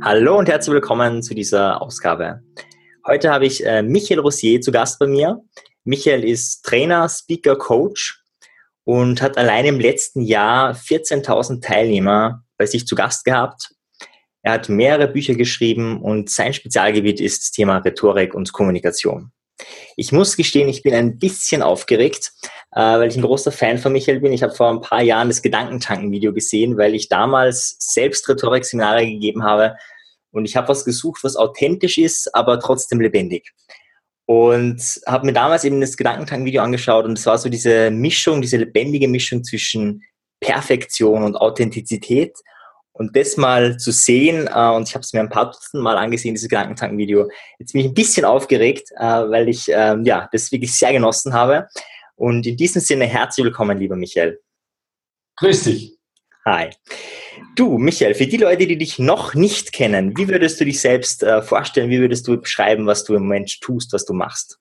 Hallo und herzlich willkommen zu dieser Ausgabe. Heute habe ich äh, Michael Rossier zu Gast bei mir. Michael ist Trainer, Speaker, Coach und hat allein im letzten Jahr 14.000 Teilnehmer bei sich zu Gast gehabt. Er hat mehrere Bücher geschrieben und sein Spezialgebiet ist das Thema Rhetorik und Kommunikation. Ich muss gestehen, ich bin ein bisschen aufgeregt, äh, weil ich ein großer Fan von Michael bin. Ich habe vor ein paar Jahren das Gedankentanken-Video gesehen, weil ich damals selbst Rhetorik-Seminare gegeben habe und ich habe was gesucht, was authentisch ist, aber trotzdem lebendig. Und habe mir damals eben das Gedankentanken-Video angeschaut und es war so diese Mischung, diese lebendige Mischung zwischen Perfektion und Authentizität. Und das mal zu sehen, äh, und ich habe es mir ein paar Dutzend Mal angesehen, dieses Gedankentanken-Video, jetzt bin ich ein bisschen aufgeregt, äh, weil ich äh, ja, das wirklich sehr genossen habe. Und in diesem Sinne herzlich willkommen, lieber Michael. Grüß dich. Hi. Du, Michael, für die Leute, die dich noch nicht kennen, wie würdest du dich selbst äh, vorstellen? Wie würdest du beschreiben, was du im Moment tust, was du machst?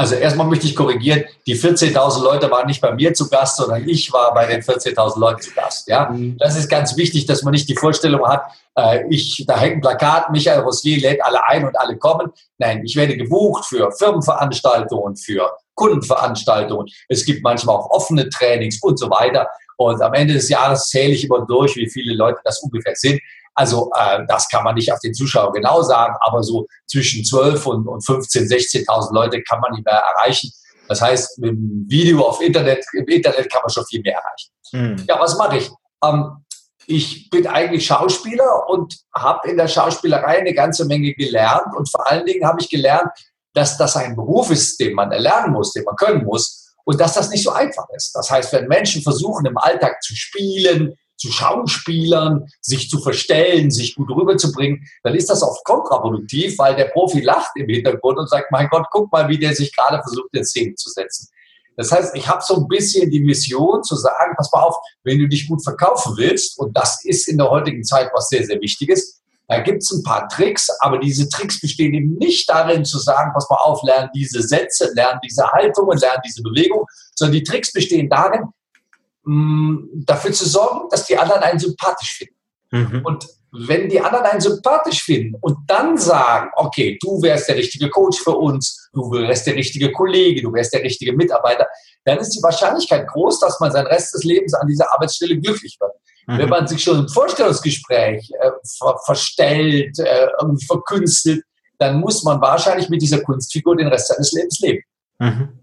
Also erstmal möchte ich korrigieren, die 14.000 Leute waren nicht bei mir zu Gast, sondern ich war bei den 14.000 Leuten zu Gast. Ja? Mhm. Das ist ganz wichtig, dass man nicht die Vorstellung hat, äh, ich, da hängt ein Plakat, Michael Rossier lädt alle ein und alle kommen. Nein, ich werde gebucht für Firmenveranstaltungen, für Kundenveranstaltungen. Es gibt manchmal auch offene Trainings und so weiter. Und am Ende des Jahres zähle ich immer durch, wie viele Leute das ungefähr sind. Also äh, das kann man nicht auf den Zuschauer genau sagen, aber so zwischen 12 und, und 15, 16.000 Leute kann man nicht mehr erreichen. Das heißt, mit dem Video auf Internet, im Internet kann man schon viel mehr erreichen. Mhm. Ja, was mache ich? Ähm, ich bin eigentlich Schauspieler und habe in der Schauspielerei eine ganze Menge gelernt. Und vor allen Dingen habe ich gelernt, dass das ein Beruf ist, den man erlernen muss, den man können muss. Und dass das nicht so einfach ist. Das heißt, wenn Menschen versuchen, im Alltag zu spielen, zu Schauspielern, sich zu verstellen, sich gut rüberzubringen, dann ist das oft kontraproduktiv, weil der Profi lacht im Hintergrund und sagt, mein Gott, guck mal, wie der sich gerade versucht, in Szene zu setzen. Das heißt, ich habe so ein bisschen die Mission zu sagen, pass mal auf, wenn du dich gut verkaufen willst, und das ist in der heutigen Zeit was sehr, sehr Wichtiges, da gibt es ein paar Tricks, aber diese Tricks bestehen eben nicht darin zu sagen, pass mal auf, lern diese Sätze, lern diese Haltungen, lern diese Bewegung, sondern die Tricks bestehen darin, Mm, dafür zu sorgen, dass die anderen einen sympathisch finden. Mhm. Und wenn die anderen einen sympathisch finden und dann sagen, okay, du wärst der richtige Coach für uns, du wärst der richtige Kollege, du wärst der richtige Mitarbeiter, dann ist die Wahrscheinlichkeit groß, dass man sein Rest des Lebens an dieser Arbeitsstelle glücklich wird. Mhm. Wenn man sich schon im Vorstellungsgespräch äh, ver verstellt, äh, irgendwie verkünstelt, dann muss man wahrscheinlich mit dieser Kunstfigur den Rest seines Lebens leben. Mhm.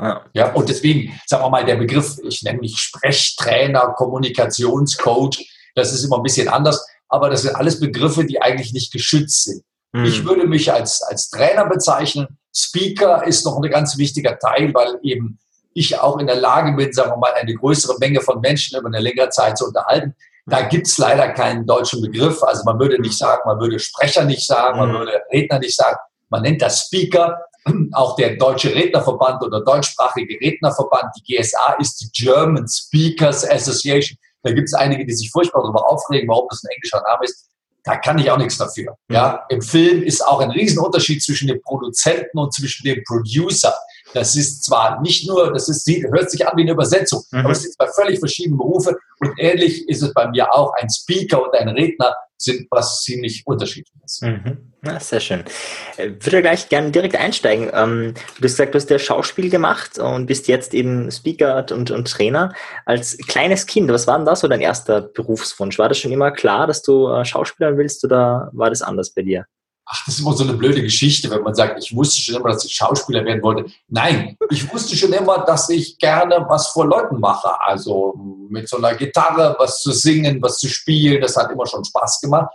Ja. ja, und deswegen, sagen wir mal, der Begriff, ich nenne mich Sprechtrainer, Kommunikationscoach, das ist immer ein bisschen anders, aber das sind alles Begriffe, die eigentlich nicht geschützt sind. Mhm. Ich würde mich als, als Trainer bezeichnen. Speaker ist noch ein ganz wichtiger Teil, weil eben ich auch in der Lage bin, sagen wir mal, eine größere Menge von Menschen über eine längere Zeit zu unterhalten. Da gibt's leider keinen deutschen Begriff. Also man würde nicht sagen, man würde Sprecher nicht sagen, man mhm. würde Redner nicht sagen. Man nennt das Speaker auch der Deutsche Rednerverband oder deutschsprachige Rednerverband, die GSA, ist die German Speakers Association. Da gibt es einige, die sich furchtbar darüber aufregen, warum das ein englischer Name ist. Da kann ich auch nichts dafür. Ja, Im Film ist auch ein Riesenunterschied zwischen dem Produzenten und zwischen dem Producer. Das ist zwar nicht nur, das ist, hört sich an wie eine Übersetzung, mhm. aber es sind zwei völlig verschiedene Berufe und ähnlich ist es bei mir auch. Ein Speaker und ein Redner sind was ziemlich unterschiedliches. Mhm. Ja, sehr schön. Ich äh, würde gleich gerne direkt einsteigen. Ähm, du hast gesagt, du hast ja Schauspiel gemacht und bist jetzt eben Speaker und, und Trainer. Als kleines Kind, was war denn da so dein erster Berufswunsch? War das schon immer klar, dass du äh, Schauspieler willst oder war das anders bei dir? ach, das ist immer so eine blöde Geschichte, wenn man sagt, ich wusste schon immer, dass ich Schauspieler werden wollte. Nein, ich wusste schon immer, dass ich gerne was vor Leuten mache. Also mit so einer Gitarre was zu singen, was zu spielen, das hat immer schon Spaß gemacht.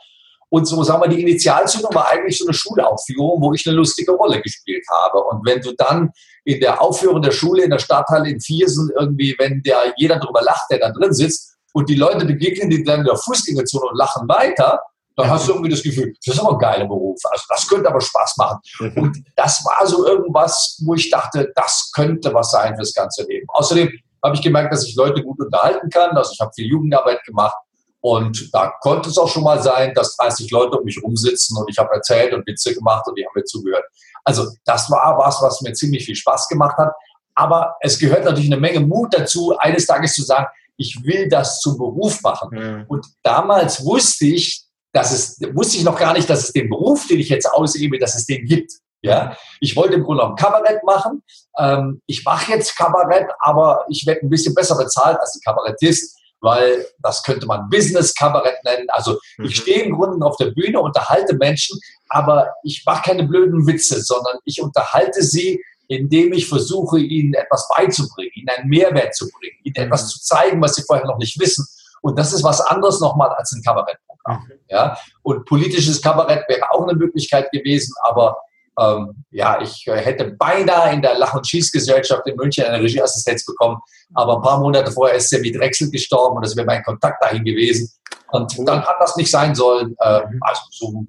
Und so, sagen wir, die Initialzündung war eigentlich so eine Schulaufführung, wo ich eine lustige Rolle gespielt habe. Und wenn du dann in der Aufführung der Schule in der Stadthalle in Viersen irgendwie, wenn der jeder darüber lacht, der da drin sitzt, und die Leute begegnen dir dann in der Fußgängerzone und lachen weiter, dann hast du irgendwie das Gefühl, das ist aber ein geiler Beruf. Also das könnte aber Spaß machen. Mhm. Und das war so irgendwas, wo ich dachte, das könnte was sein fürs ganze Leben. Außerdem habe ich gemerkt, dass ich Leute gut unterhalten kann. Also ich habe viel Jugendarbeit gemacht. Und da konnte es auch schon mal sein, dass 30 Leute um mich rumsitzen und ich habe erzählt und Witze gemacht und die haben mir zugehört. Also das war was, was mir ziemlich viel Spaß gemacht hat. Aber es gehört natürlich eine Menge Mut dazu, eines Tages zu sagen, ich will das zum Beruf machen. Mhm. Und damals wusste ich, dass es, wusste ich noch gar nicht, dass es den Beruf, den ich jetzt ausübe, dass es den gibt. Ja, ich wollte im Grunde genommen Kabarett machen. Ähm, ich mache jetzt Kabarett, aber ich werde ein bisschen besser bezahlt als ein Kabarettist, weil das könnte man Business-Kabarett nennen. Also mhm. ich stehe im Grunde auf der Bühne, unterhalte Menschen, aber ich mache keine blöden Witze, sondern ich unterhalte sie, indem ich versuche, ihnen etwas beizubringen, ihnen einen Mehrwert zu bringen, ihnen mhm. etwas zu zeigen, was sie vorher noch nicht wissen. Und das ist was anderes nochmal als ein Kabarettprogramm. Mhm. Ja? Und politisches Kabarett wäre auch eine Möglichkeit gewesen, aber ähm, ja, ich äh, hätte beinahe in der Lach- und Schießgesellschaft in München eine Regieassistenz bekommen, aber ein paar Monate vorher ist Sammy Drechsel gestorben und das wäre mein Kontakt dahin gewesen. Und dann hat das nicht sein sollen. Ähm, also so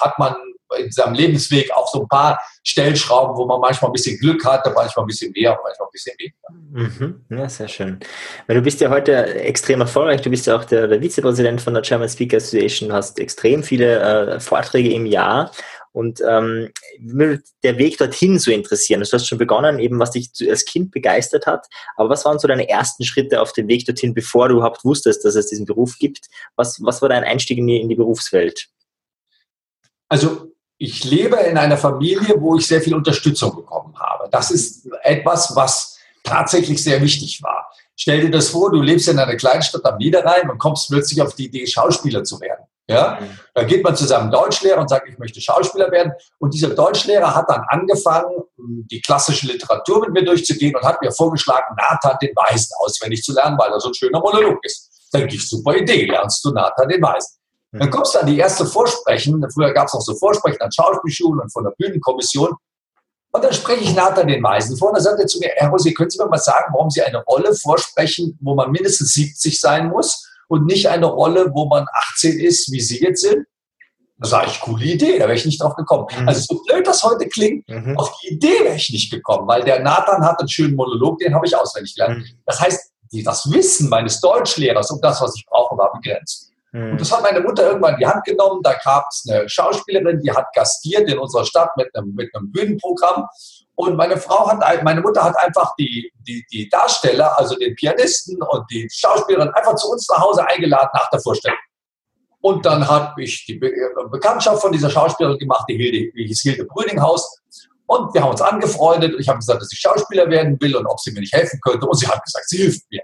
hat man in seinem Lebensweg auch so ein paar Stellschrauben, wo man manchmal ein bisschen Glück hatte, manchmal ein bisschen mehr manchmal ein bisschen weniger. Mhm. Ja, sehr schön. Weil du bist ja heute extrem erfolgreich. Du bist ja auch der, der Vizepräsident von der German Speaker Association, hast extrem viele äh, Vorträge im Jahr und ähm, der Weg dorthin so interessieren. Du hast schon begonnen, eben was dich als Kind begeistert hat. Aber was waren so deine ersten Schritte auf dem Weg dorthin, bevor du überhaupt wusstest, dass es diesen Beruf gibt? Was, was war dein Einstieg in die, in die Berufswelt? Also ich lebe in einer Familie, wo ich sehr viel Unterstützung bekommen habe. Das ist etwas, was tatsächlich sehr wichtig war. Stell dir das vor, du lebst in einer Kleinstadt am Niederrhein und kommst plötzlich auf die Idee, Schauspieler zu werden. Ja? Mhm. Da geht man zu seinem Deutschlehrer und sagt, ich möchte Schauspieler werden. Und dieser Deutschlehrer hat dann angefangen, die klassische Literatur mit mir durchzugehen und hat mir vorgeschlagen, Nathan den Weisen auswendig zu lernen, weil er so ein schöner Monolog ist. Dann ich, super Idee, lernst du Nathan den Weisen. Dann mhm. kommst du an die erste Vorsprechen. Früher gab es auch so Vorsprechen an Schauspielschulen und von der Bühnenkommission. Und dann spreche ich Nathan den Weisen vor und dann sagt er zu mir, Herr Rossi, können Sie mir mal sagen, warum Sie eine Rolle vorsprechen, wo man mindestens 70 sein muss und nicht eine Rolle, wo man 18 ist, wie Sie jetzt sind? Da sage ich, coole Idee, da wäre ich nicht drauf gekommen. Mhm. Also so blöd das heute klingt, mhm. auf die Idee wäre ich nicht gekommen, weil der Nathan hat einen schönen Monolog, den habe ich auswendig gelernt. Mhm. Das heißt, das Wissen meines Deutschlehrers um das, was ich brauche, war begrenzt. Und das hat meine Mutter irgendwann in die Hand genommen. Da gab es eine Schauspielerin, die hat gastiert in unserer Stadt mit einem, mit einem Bühnenprogramm. Und meine Frau hat, meine Mutter hat einfach die, die, die Darsteller, also den Pianisten und die Schauspielerin, einfach zu uns nach Hause eingeladen nach der Vorstellung. Und dann habe ich die Bekanntschaft von dieser Schauspielerin gemacht, die, Hilde, hieß Hilde Brüninghaus. Und wir haben uns angefreundet. Ich habe gesagt, dass ich Schauspieler werden will und ob sie mir nicht helfen könnte. Und sie hat gesagt, sie hilft mir.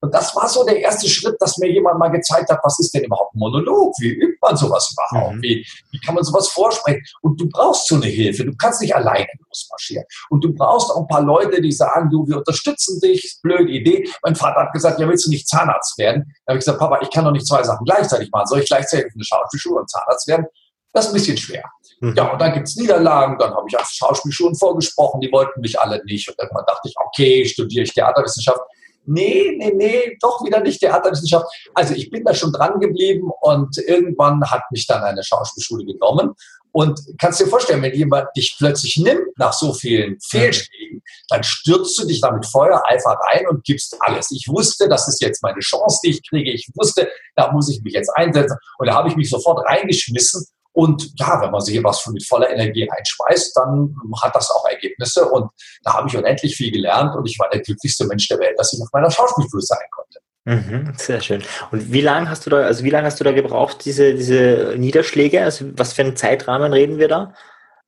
Und das war so der erste Schritt, dass mir jemand mal gezeigt hat, was ist denn überhaupt ein Monolog? Wie übt man sowas überhaupt? Mhm. Wie, wie kann man sowas vorsprechen? Und du brauchst so eine Hilfe. Du kannst nicht alleine losmarschieren. Und du brauchst auch ein paar Leute, die sagen, du, wir unterstützen dich. Blöde Idee. Mein Vater hat gesagt, ja, willst du nicht Zahnarzt werden? Da habe ich gesagt, Papa, ich kann doch nicht zwei Sachen gleichzeitig machen. Soll ich gleichzeitig eine Schauspielschule und Zahnarzt werden? Das ist ein bisschen schwer. Mhm. Ja, und dann gibt es Niederlagen, dann habe ich auf Schauspielschulen vorgesprochen, die wollten mich alle nicht. Und dann dachte ich, okay, studiere ich Theaterwissenschaft nee, nee, nee, doch wieder nicht Theaterwissenschaft. Also ich bin da schon dran geblieben und irgendwann hat mich dann eine Schauspielschule genommen. Und kannst dir vorstellen, wenn jemand dich plötzlich nimmt nach so vielen Fehlschlägen, dann stürzt du dich da mit Feuereifer rein und gibst alles. Ich wusste, das ist jetzt meine Chance, die ich kriege. Ich wusste, da muss ich mich jetzt einsetzen. Und da habe ich mich sofort reingeschmissen und ja, wenn man sich was mit voller Energie einspeist, dann hat das auch Ergebnisse. Und da habe ich unendlich viel gelernt und ich war der glücklichste Mensch der Welt, dass ich auf meiner Schauspielschule sein konnte. Mhm, sehr schön. Und wie lange hast du da, also wie lange hast du da gebraucht, diese, diese Niederschläge? Also was für einen Zeitrahmen reden wir da?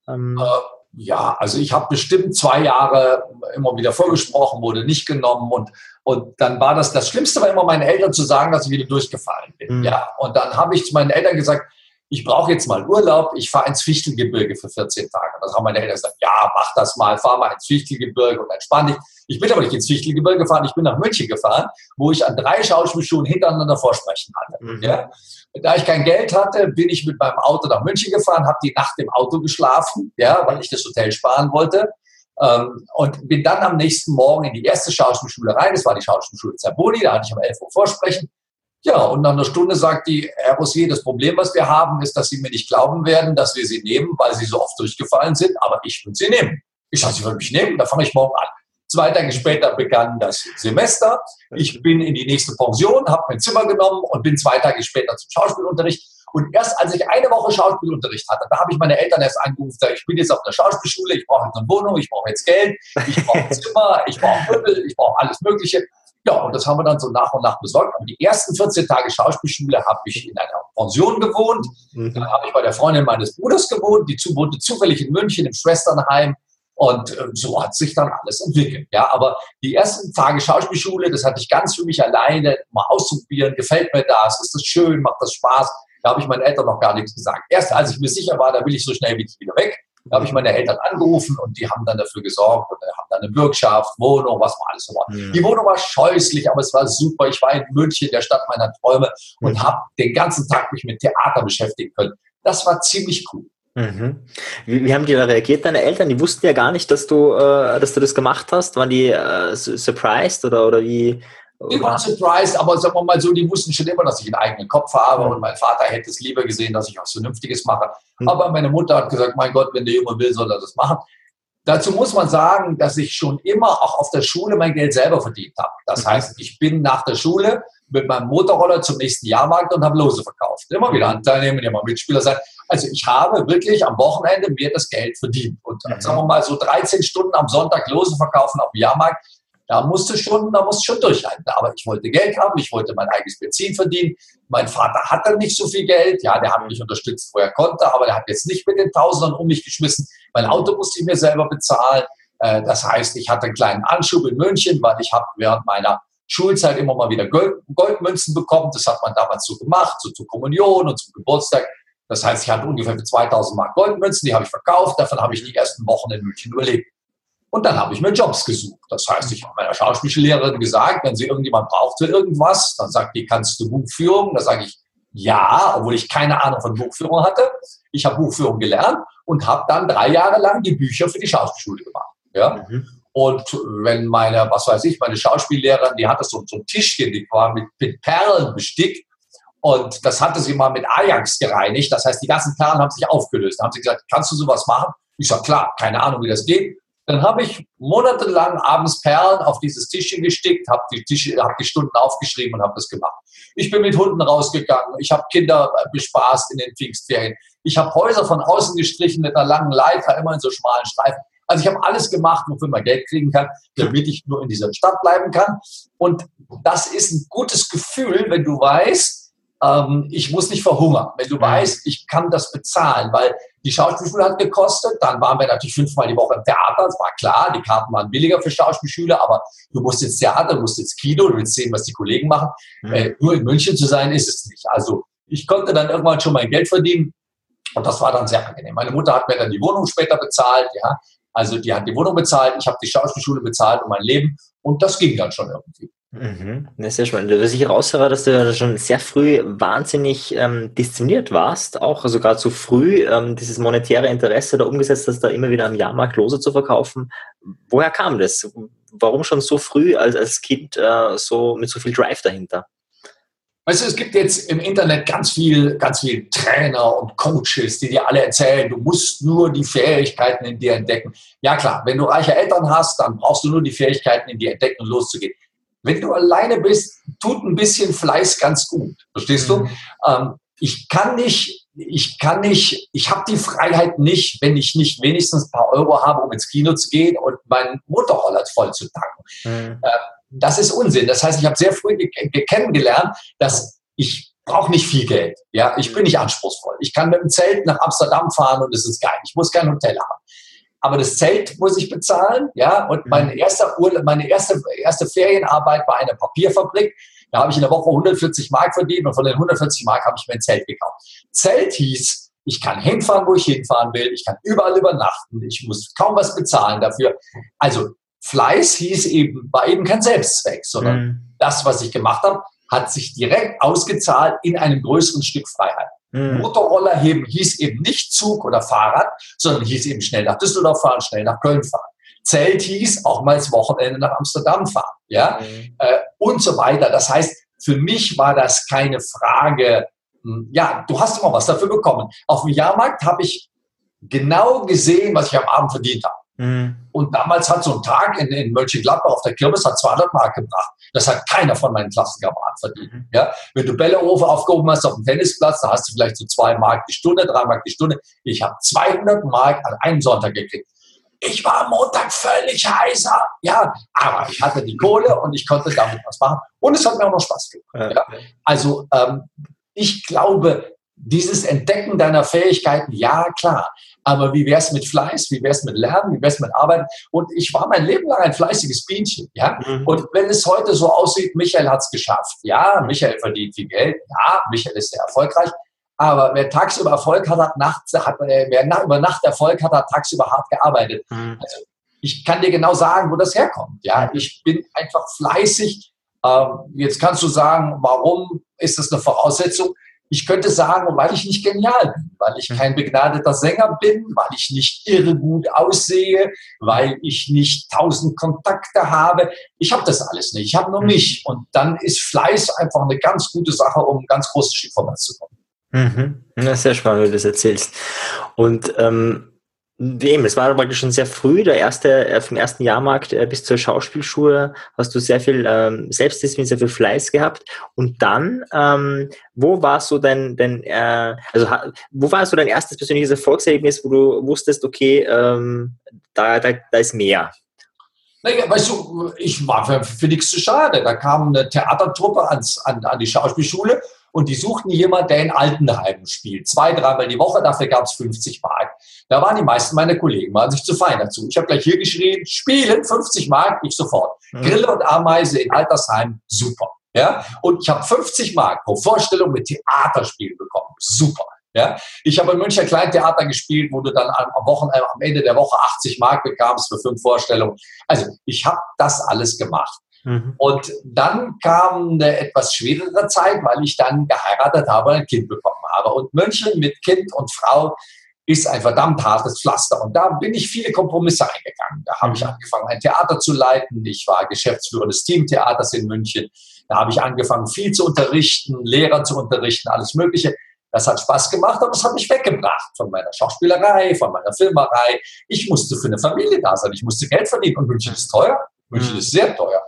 Ähm äh, ja, also ich habe bestimmt zwei Jahre immer wieder vorgesprochen, wurde nicht genommen und, und dann war das, das Schlimmste war immer meinen Eltern zu sagen, dass ich wieder durchgefallen bin. Mhm. Ja, und dann habe ich zu meinen Eltern gesagt, ich brauche jetzt mal Urlaub, ich fahre ins Fichtelgebirge für 14 Tage. Das haben meine Eltern gesagt, ja, mach das mal, fahr mal ins Fichtelgebirge und entspann dich. Ich bin aber nicht ins Fichtelgebirge gefahren, ich bin nach München gefahren, wo ich an drei Schauspielschulen hintereinander vorsprechen hatte. Mhm. Ja? Da ich kein Geld hatte, bin ich mit meinem Auto nach München gefahren, habe die Nacht im Auto geschlafen, ja, weil ich das Hotel sparen wollte. Ähm, und bin dann am nächsten Morgen in die erste Schauspielschule rein. Das war die Schauspielschule Zerboni, da hatte ich um 11 Uhr Vorsprechen. Ja, und nach einer Stunde sagt die, Herr Rossier, das Problem, was wir haben, ist, dass Sie mir nicht glauben werden, dass wir Sie nehmen, weil Sie so oft durchgefallen sind, aber ich will Sie nehmen. Ich sage, Sie wollen mich nehmen, da fange ich morgen an. Zwei Tage später begann das Semester. Ich bin in die nächste Pension, habe mein Zimmer genommen und bin zwei Tage später zum Schauspielunterricht. Und erst als ich eine Woche Schauspielunterricht hatte, da habe ich meine Eltern erst angerufen, ich bin jetzt auf der Schauspielschule, ich brauche jetzt eine Wohnung, ich brauche jetzt Geld, ich brauche ein Zimmer, ich brauche Möbel, ich brauche alles Mögliche. Ja, und das haben wir dann so nach und nach besorgt. Aber die ersten 14 Tage Schauspielschule habe ich in einer Pension gewohnt. Mhm. Dann habe ich bei der Freundin meines Bruders gewohnt. Die wohnte zufällig in München im Schwesternheim. Und äh, so hat sich dann alles entwickelt. Ja, aber die ersten Tage Schauspielschule, das hatte ich ganz für mich alleine mal auszuprobieren. Gefällt mir das? Ist das schön? Macht das Spaß? Da habe ich meinen Eltern noch gar nichts gesagt. Erst als ich mir sicher war, da will ich so schnell wie wieder weg, da habe ich meine Eltern angerufen und die haben dann dafür gesorgt und haben dann eine Bürgschaft, Wohnung, was man alles so war. Mhm. Die Wohnung war scheußlich, aber es war super. Ich war in München, der Stadt meiner Träume und mhm. habe den ganzen Tag mich mit Theater beschäftigen können. Das war ziemlich cool. Mhm. Wie, wie, haben die da reagiert, deine Eltern? Die wussten ja gar nicht, dass du, äh, dass du das gemacht hast. Waren die äh, surprised oder, oder wie, die waren surprised, aber sagen wir mal so, die wussten schon immer, dass ich einen eigenen Kopf habe und mein Vater hätte es lieber gesehen, dass ich was Vernünftiges mache. Mhm. Aber meine Mutter hat gesagt, mein Gott, wenn der Junge will, soll er das machen. Dazu muss man sagen, dass ich schon immer auch auf der Schule mein Geld selber verdient habe. Das mhm. heißt, ich bin nach der Schule mit meinem Motorroller zum nächsten Jahrmarkt und habe Lose verkauft. Immer wieder Anteil nehmen, immer Mitspieler sein. Also ich habe wirklich am Wochenende mir das Geld verdient. Und mhm. sagen wir mal so 13 Stunden am Sonntag Lose verkaufen auf dem Jahrmarkt, da musste schon, da musste schon durchhalten. Aber ich wollte Geld haben, ich wollte mein eigenes Benzin verdienen. Mein Vater hatte nicht so viel Geld. Ja, der hat mich unterstützt, wo er konnte, aber der hat jetzt nicht mit den Tausendern um mich geschmissen. Mein Auto musste ich mir selber bezahlen. Äh, das heißt, ich hatte einen kleinen Anschub in München, weil ich habe während meiner Schulzeit immer mal wieder Gold, Goldmünzen bekommen. Das hat man damals so gemacht, so zur Kommunion und zum Geburtstag. Das heißt, ich hatte ungefähr 2000 Mark Goldmünzen, die habe ich verkauft. Davon habe ich die ersten Wochen in München überlebt. Und dann habe ich mir Jobs gesucht. Das heißt, ich habe meiner Schauspiellehrerin gesagt, wenn sie irgendjemand braucht für irgendwas, dann sagt die, kannst du Buchführung? Da sage ich, ja, obwohl ich keine Ahnung von Buchführung hatte. Ich habe Buchführung gelernt und habe dann drei Jahre lang die Bücher für die Schauspielschule gemacht. Ja? Mhm. Und wenn meine, was weiß ich, meine Schauspiellehrerin, die hatte so, so ein Tischchen, die war mit, mit Perlen bestickt und das hatte sie mal mit Ajax gereinigt. Das heißt, die ganzen Perlen haben sich aufgelöst. Da haben sie gesagt, kannst du sowas machen? Ich sage, klar, keine Ahnung, wie das geht. Dann habe ich monatelang abends Perlen auf dieses Tischchen gestickt, habe die, Tische, hab die Stunden aufgeschrieben und habe das gemacht. Ich bin mit Hunden rausgegangen, ich habe Kinder bespaßt in den Pfingstferien. Ich habe Häuser von außen gestrichen mit einer langen Leiter, immer in so schmalen Streifen. Also ich habe alles gemacht, wofür man Geld kriegen kann, damit ich nur in dieser Stadt bleiben kann. Und das ist ein gutes Gefühl, wenn du weißt, ähm, ich muss nicht verhungern. Wenn du weißt, ich kann das bezahlen, weil die Schauspielschule hat gekostet, dann waren wir natürlich fünfmal die Woche im Theater, das war klar, die Karten waren billiger für Schauspielschüler, aber du musst ins Theater, du musst ins Kino, du willst sehen, was die Kollegen machen. Mhm. Äh, nur in München zu sein, ist es nicht. Also ich konnte dann irgendwann schon mein Geld verdienen und das war dann sehr angenehm. Meine Mutter hat mir dann die Wohnung später bezahlt, ja. Also die hat die Wohnung bezahlt, ich habe die Schauspielschule bezahlt und mein Leben und das ging dann schon irgendwie. Mhm. Das ist ja spannend. Was ich raushöre, dass du schon sehr früh wahnsinnig ähm, diszipliniert warst, auch sogar zu früh ähm, dieses monetäre Interesse da umgesetzt hast, da immer wieder am Jahrmarkt Lose zu verkaufen. Woher kam das? Warum schon so früh als, als Kind äh, so mit so viel Drive dahinter? Weißt du, es gibt jetzt im Internet ganz viel, ganz viel Trainer und Coaches, die dir alle erzählen, du musst nur die Fähigkeiten in dir entdecken. Ja klar, wenn du reiche Eltern hast, dann brauchst du nur die Fähigkeiten in dir entdecken und loszugehen wenn du alleine bist, tut ein bisschen Fleiß ganz gut. Verstehst mhm. du? Ähm, ich kann nicht, ich kann nicht, ich habe die Freiheit nicht, wenn ich nicht wenigstens ein paar Euro habe, um ins Kino zu gehen und meinen Motorroller voll zu tanken. Mhm. Äh, das ist Unsinn. Das heißt, ich habe sehr früh kennengelernt, dass ich brauche nicht viel Geld. Ja, ich bin nicht anspruchsvoll. Ich kann mit dem Zelt nach Amsterdam fahren und es ist geil. Ich muss kein Hotel haben aber das Zelt muss ich bezahlen, ja, und mhm. mein erster Urlaub, meine erste, erste Ferienarbeit bei einer Papierfabrik, da habe ich in der Woche 140 Mark verdient und von den 140 Mark habe ich mir ein Zelt gekauft. Zelt hieß, ich kann hinfahren, wo ich hinfahren will, ich kann überall übernachten, ich muss kaum was bezahlen dafür. Also Fleiß hieß eben, war eben kein Selbstzweck, sondern mhm. das, was ich gemacht habe, hat sich direkt ausgezahlt in einem größeren Stück Freiheit. Mhm. Motorroller heben hieß eben nicht Zug oder Fahrrad, sondern hieß eben schnell nach Düsseldorf fahren, schnell nach Köln fahren. Zelt hieß auch mal das Wochenende nach Amsterdam fahren, ja, mhm. äh, und so weiter. Das heißt, für mich war das keine Frage, hm, ja, du hast immer was dafür bekommen. Auf dem Jahrmarkt habe ich genau gesehen, was ich am Abend verdient habe. Mhm. Und damals hat so ein Tag in, in Mönchengladbach auf der Kirmes hat 200 Mark gebracht. Das hat keiner von meinen Klassenkameraden verdient. Mhm. Ja? Wenn du Bällerufe aufgehoben hast auf dem Tennisplatz, da hast du vielleicht so zwei Mark die Stunde, drei Mark die Stunde. Ich habe 200 Mark an einem Sonntag gekriegt. ich war am Montag völlig heißer. Ja, aber ich hatte die Kohle und ich konnte damit was machen. Und es hat mir auch noch Spaß gemacht. Ja. Also ähm, ich glaube, dieses Entdecken deiner Fähigkeiten, ja klar. Aber wie wäre es mit Fleiß? Wie wäre es mit Lernen? Wie wäre es mit Arbeiten? Und ich war mein Leben lang ein fleißiges Bienchen. Ja? Mhm. Und wenn es heute so aussieht, Michael hat es geschafft. Ja, Michael verdient viel Geld. Ja, Michael ist sehr erfolgreich. Aber wer tagsüber Erfolg hat, hat nachts, hat, äh, wer nach, über Nacht Erfolg hat, hat tagsüber hart gearbeitet. Mhm. Also ich kann dir genau sagen, wo das herkommt. Ja, ich bin einfach fleißig. Ähm, jetzt kannst du sagen, warum ist das eine Voraussetzung? Ich könnte sagen, weil ich nicht genial bin, weil ich kein begnadeter Sänger bin, weil ich nicht irre gut aussehe, weil ich nicht tausend Kontakte habe. Ich habe das alles nicht. Ich habe nur mhm. mich. Und dann ist Fleiß einfach eine ganz gute Sache, um ein ganz großes Stück vorwärts zu kommen. Mhm. Ja, sehr spannend, wie du das erzählst. Und ähm, Eben, es war praktisch schon sehr früh, der erste, äh, vom ersten Jahrmarkt äh, bis zur Schauspielschule hast du sehr viel ähm, Selbstdisziplin, sehr viel Fleiß gehabt. Und dann, ähm, wo war so dein, dein äh, also wo war so dein erstes persönliches Erfolgserlebnis, wo du wusstest, okay, ähm, da, da, da ist mehr? Naja, weißt du, ich war für, für nichts zu schade. Da kam eine Theatertruppe ans, an, an die Schauspielschule und die suchten jemanden, der in Altenheimen spielt. Zwei, dreimal die Woche, dafür gab es 50 Mark. Da waren die meisten meiner Kollegen, waren sich zu fein dazu. Ich habe gleich hier geschrien, spielen, 50 Mark, ich sofort. Mhm. Grille und Ameise in Altersheim, super. Ja? Und ich habe 50 Mark pro Vorstellung mit Theaterspielen bekommen. Super. Ja, ich habe in München Kleintheater gespielt, wo du dann am, Wochenende, am Ende der Woche 80 Mark bekamst für fünf Vorstellungen. Also ich habe das alles gemacht. Mhm. Und dann kam eine etwas schwierigere Zeit, weil ich dann geheiratet habe und ein Kind bekommen habe. Und München mit Kind und Frau ist ein verdammt hartes Pflaster. Und da bin ich viele Kompromisse eingegangen. Da habe ich mhm. angefangen, ein Theater zu leiten. Ich war Geschäftsführer des Teamtheaters in München. Da habe ich angefangen, viel zu unterrichten, Lehrer zu unterrichten, alles Mögliche. Das hat Spaß gemacht, aber es hat mich weggebracht von meiner Schauspielerei, von meiner Filmerei. Ich musste für eine Familie da sein. Ich musste Geld verdienen. Und München ist teuer. München mhm. ist sehr teuer.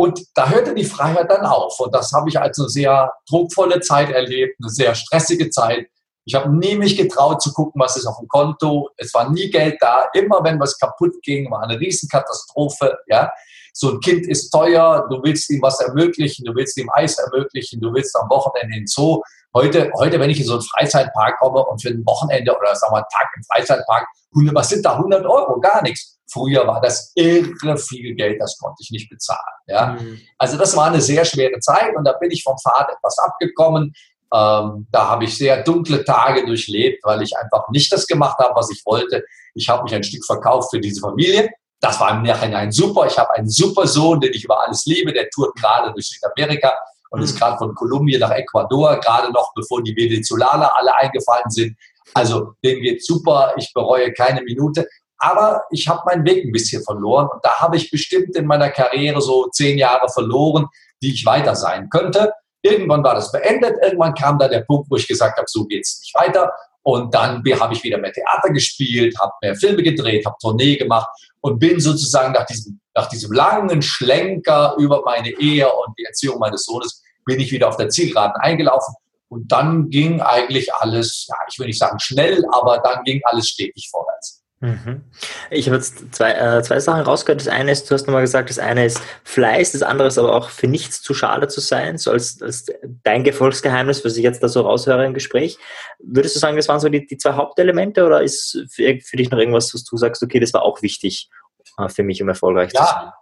Und da hörte die Freiheit dann auf. Und das habe ich als eine sehr druckvolle Zeit erlebt, eine sehr stressige Zeit. Ich habe nie mich getraut zu gucken, was ist auf dem Konto. Es war nie Geld da. Immer wenn was kaputt ging, war eine Riesenkatastrophe. Ja, so ein Kind ist teuer. Du willst ihm was ermöglichen. Du willst ihm Eis ermöglichen. Du willst am Wochenende in den Zoo. Heute, heute, wenn ich in so einen Freizeitpark komme und für ein Wochenende oder sagen wir einen Tag im Freizeitpark, was sind da 100 Euro? Gar nichts. Früher war das irre viel Geld, das konnte ich nicht bezahlen. Ja? Mhm. Also das war eine sehr schwere Zeit und da bin ich vom Pfad etwas abgekommen. Ähm, da habe ich sehr dunkle Tage durchlebt, weil ich einfach nicht das gemacht habe, was ich wollte. Ich habe mich ein Stück verkauft für diese Familie. Das war im Nachhinein super. Ich habe einen super Sohn, den ich über alles liebe. Der tourt gerade durch Südamerika und ist mhm. gerade von Kolumbien nach Ecuador, gerade noch bevor die Venezolaner alle eingefallen sind. Also dem geht super. Ich bereue keine Minute. Aber ich habe meinen Weg ein bisschen verloren und da habe ich bestimmt in meiner Karriere so zehn Jahre verloren, die ich weiter sein könnte. Irgendwann war das beendet. Irgendwann kam da der Punkt, wo ich gesagt habe, so geht's nicht weiter. Und dann habe ich wieder mehr Theater gespielt, habe mehr Filme gedreht, habe Tournee gemacht und bin sozusagen nach diesem, nach diesem langen Schlenker über meine Ehe und die Erziehung meines Sohnes, bin ich wieder auf der Zielgeraden eingelaufen. Und dann ging eigentlich alles, ja, ich will nicht sagen schnell, aber dann ging alles stetig vorwärts. Mhm. Ich habe jetzt zwei, äh, zwei Sachen rausgehört. Das eine ist, du hast nochmal gesagt, das eine ist Fleiß, das andere ist aber auch für nichts zu schade zu sein, so als, als dein Erfolgsgeheimnis, was ich jetzt da so raushöre im Gespräch. Würdest du sagen, das waren so die, die zwei Hauptelemente oder ist für, für dich noch irgendwas, was du sagst, okay, das war auch wichtig äh, für mich, um erfolgreich ja. zu sein?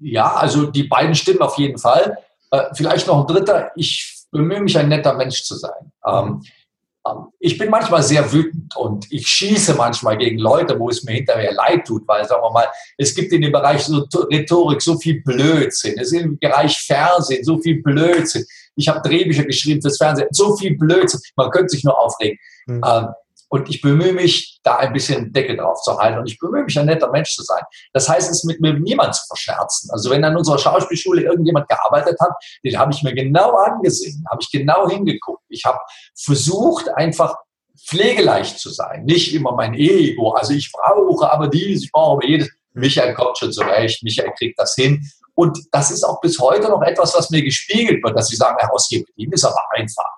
Ja, also die beiden stimmen auf jeden Fall. Äh, vielleicht noch ein dritter, ich bemühe mich, ein netter Mensch zu sein. Ähm, ich bin manchmal sehr wütend und ich schieße manchmal gegen Leute, wo es mir hinterher leid tut, weil, sagen wir mal, es gibt in dem Bereich so Rhetorik so viel Blödsinn. Es ist im Bereich Fernsehen so viel Blödsinn. Ich habe Drehbücher geschrieben fürs Fernsehen, so viel Blödsinn. Man könnte sich nur aufregen. Mhm. Und ich bemühe mich, da ein bisschen Deckel drauf zu halten. Und ich bemühe mich, ein netter Mensch zu sein. Das heißt, es mit mir niemand zu verscherzen. Also wenn an unserer Schauspielschule irgendjemand gearbeitet hat, den habe ich mir genau angesehen, habe ich genau hingeguckt. Ich habe versucht, einfach pflegeleicht zu sein. Nicht immer mein Ego. Also ich brauche aber dies, ich brauche aber jedes. Michael kommt schon zurecht, Michael kriegt das hin. Und das ist auch bis heute noch etwas, was mir gespiegelt wird, dass sie sagen, Herr Ausgeber, ihm ist aber einfach.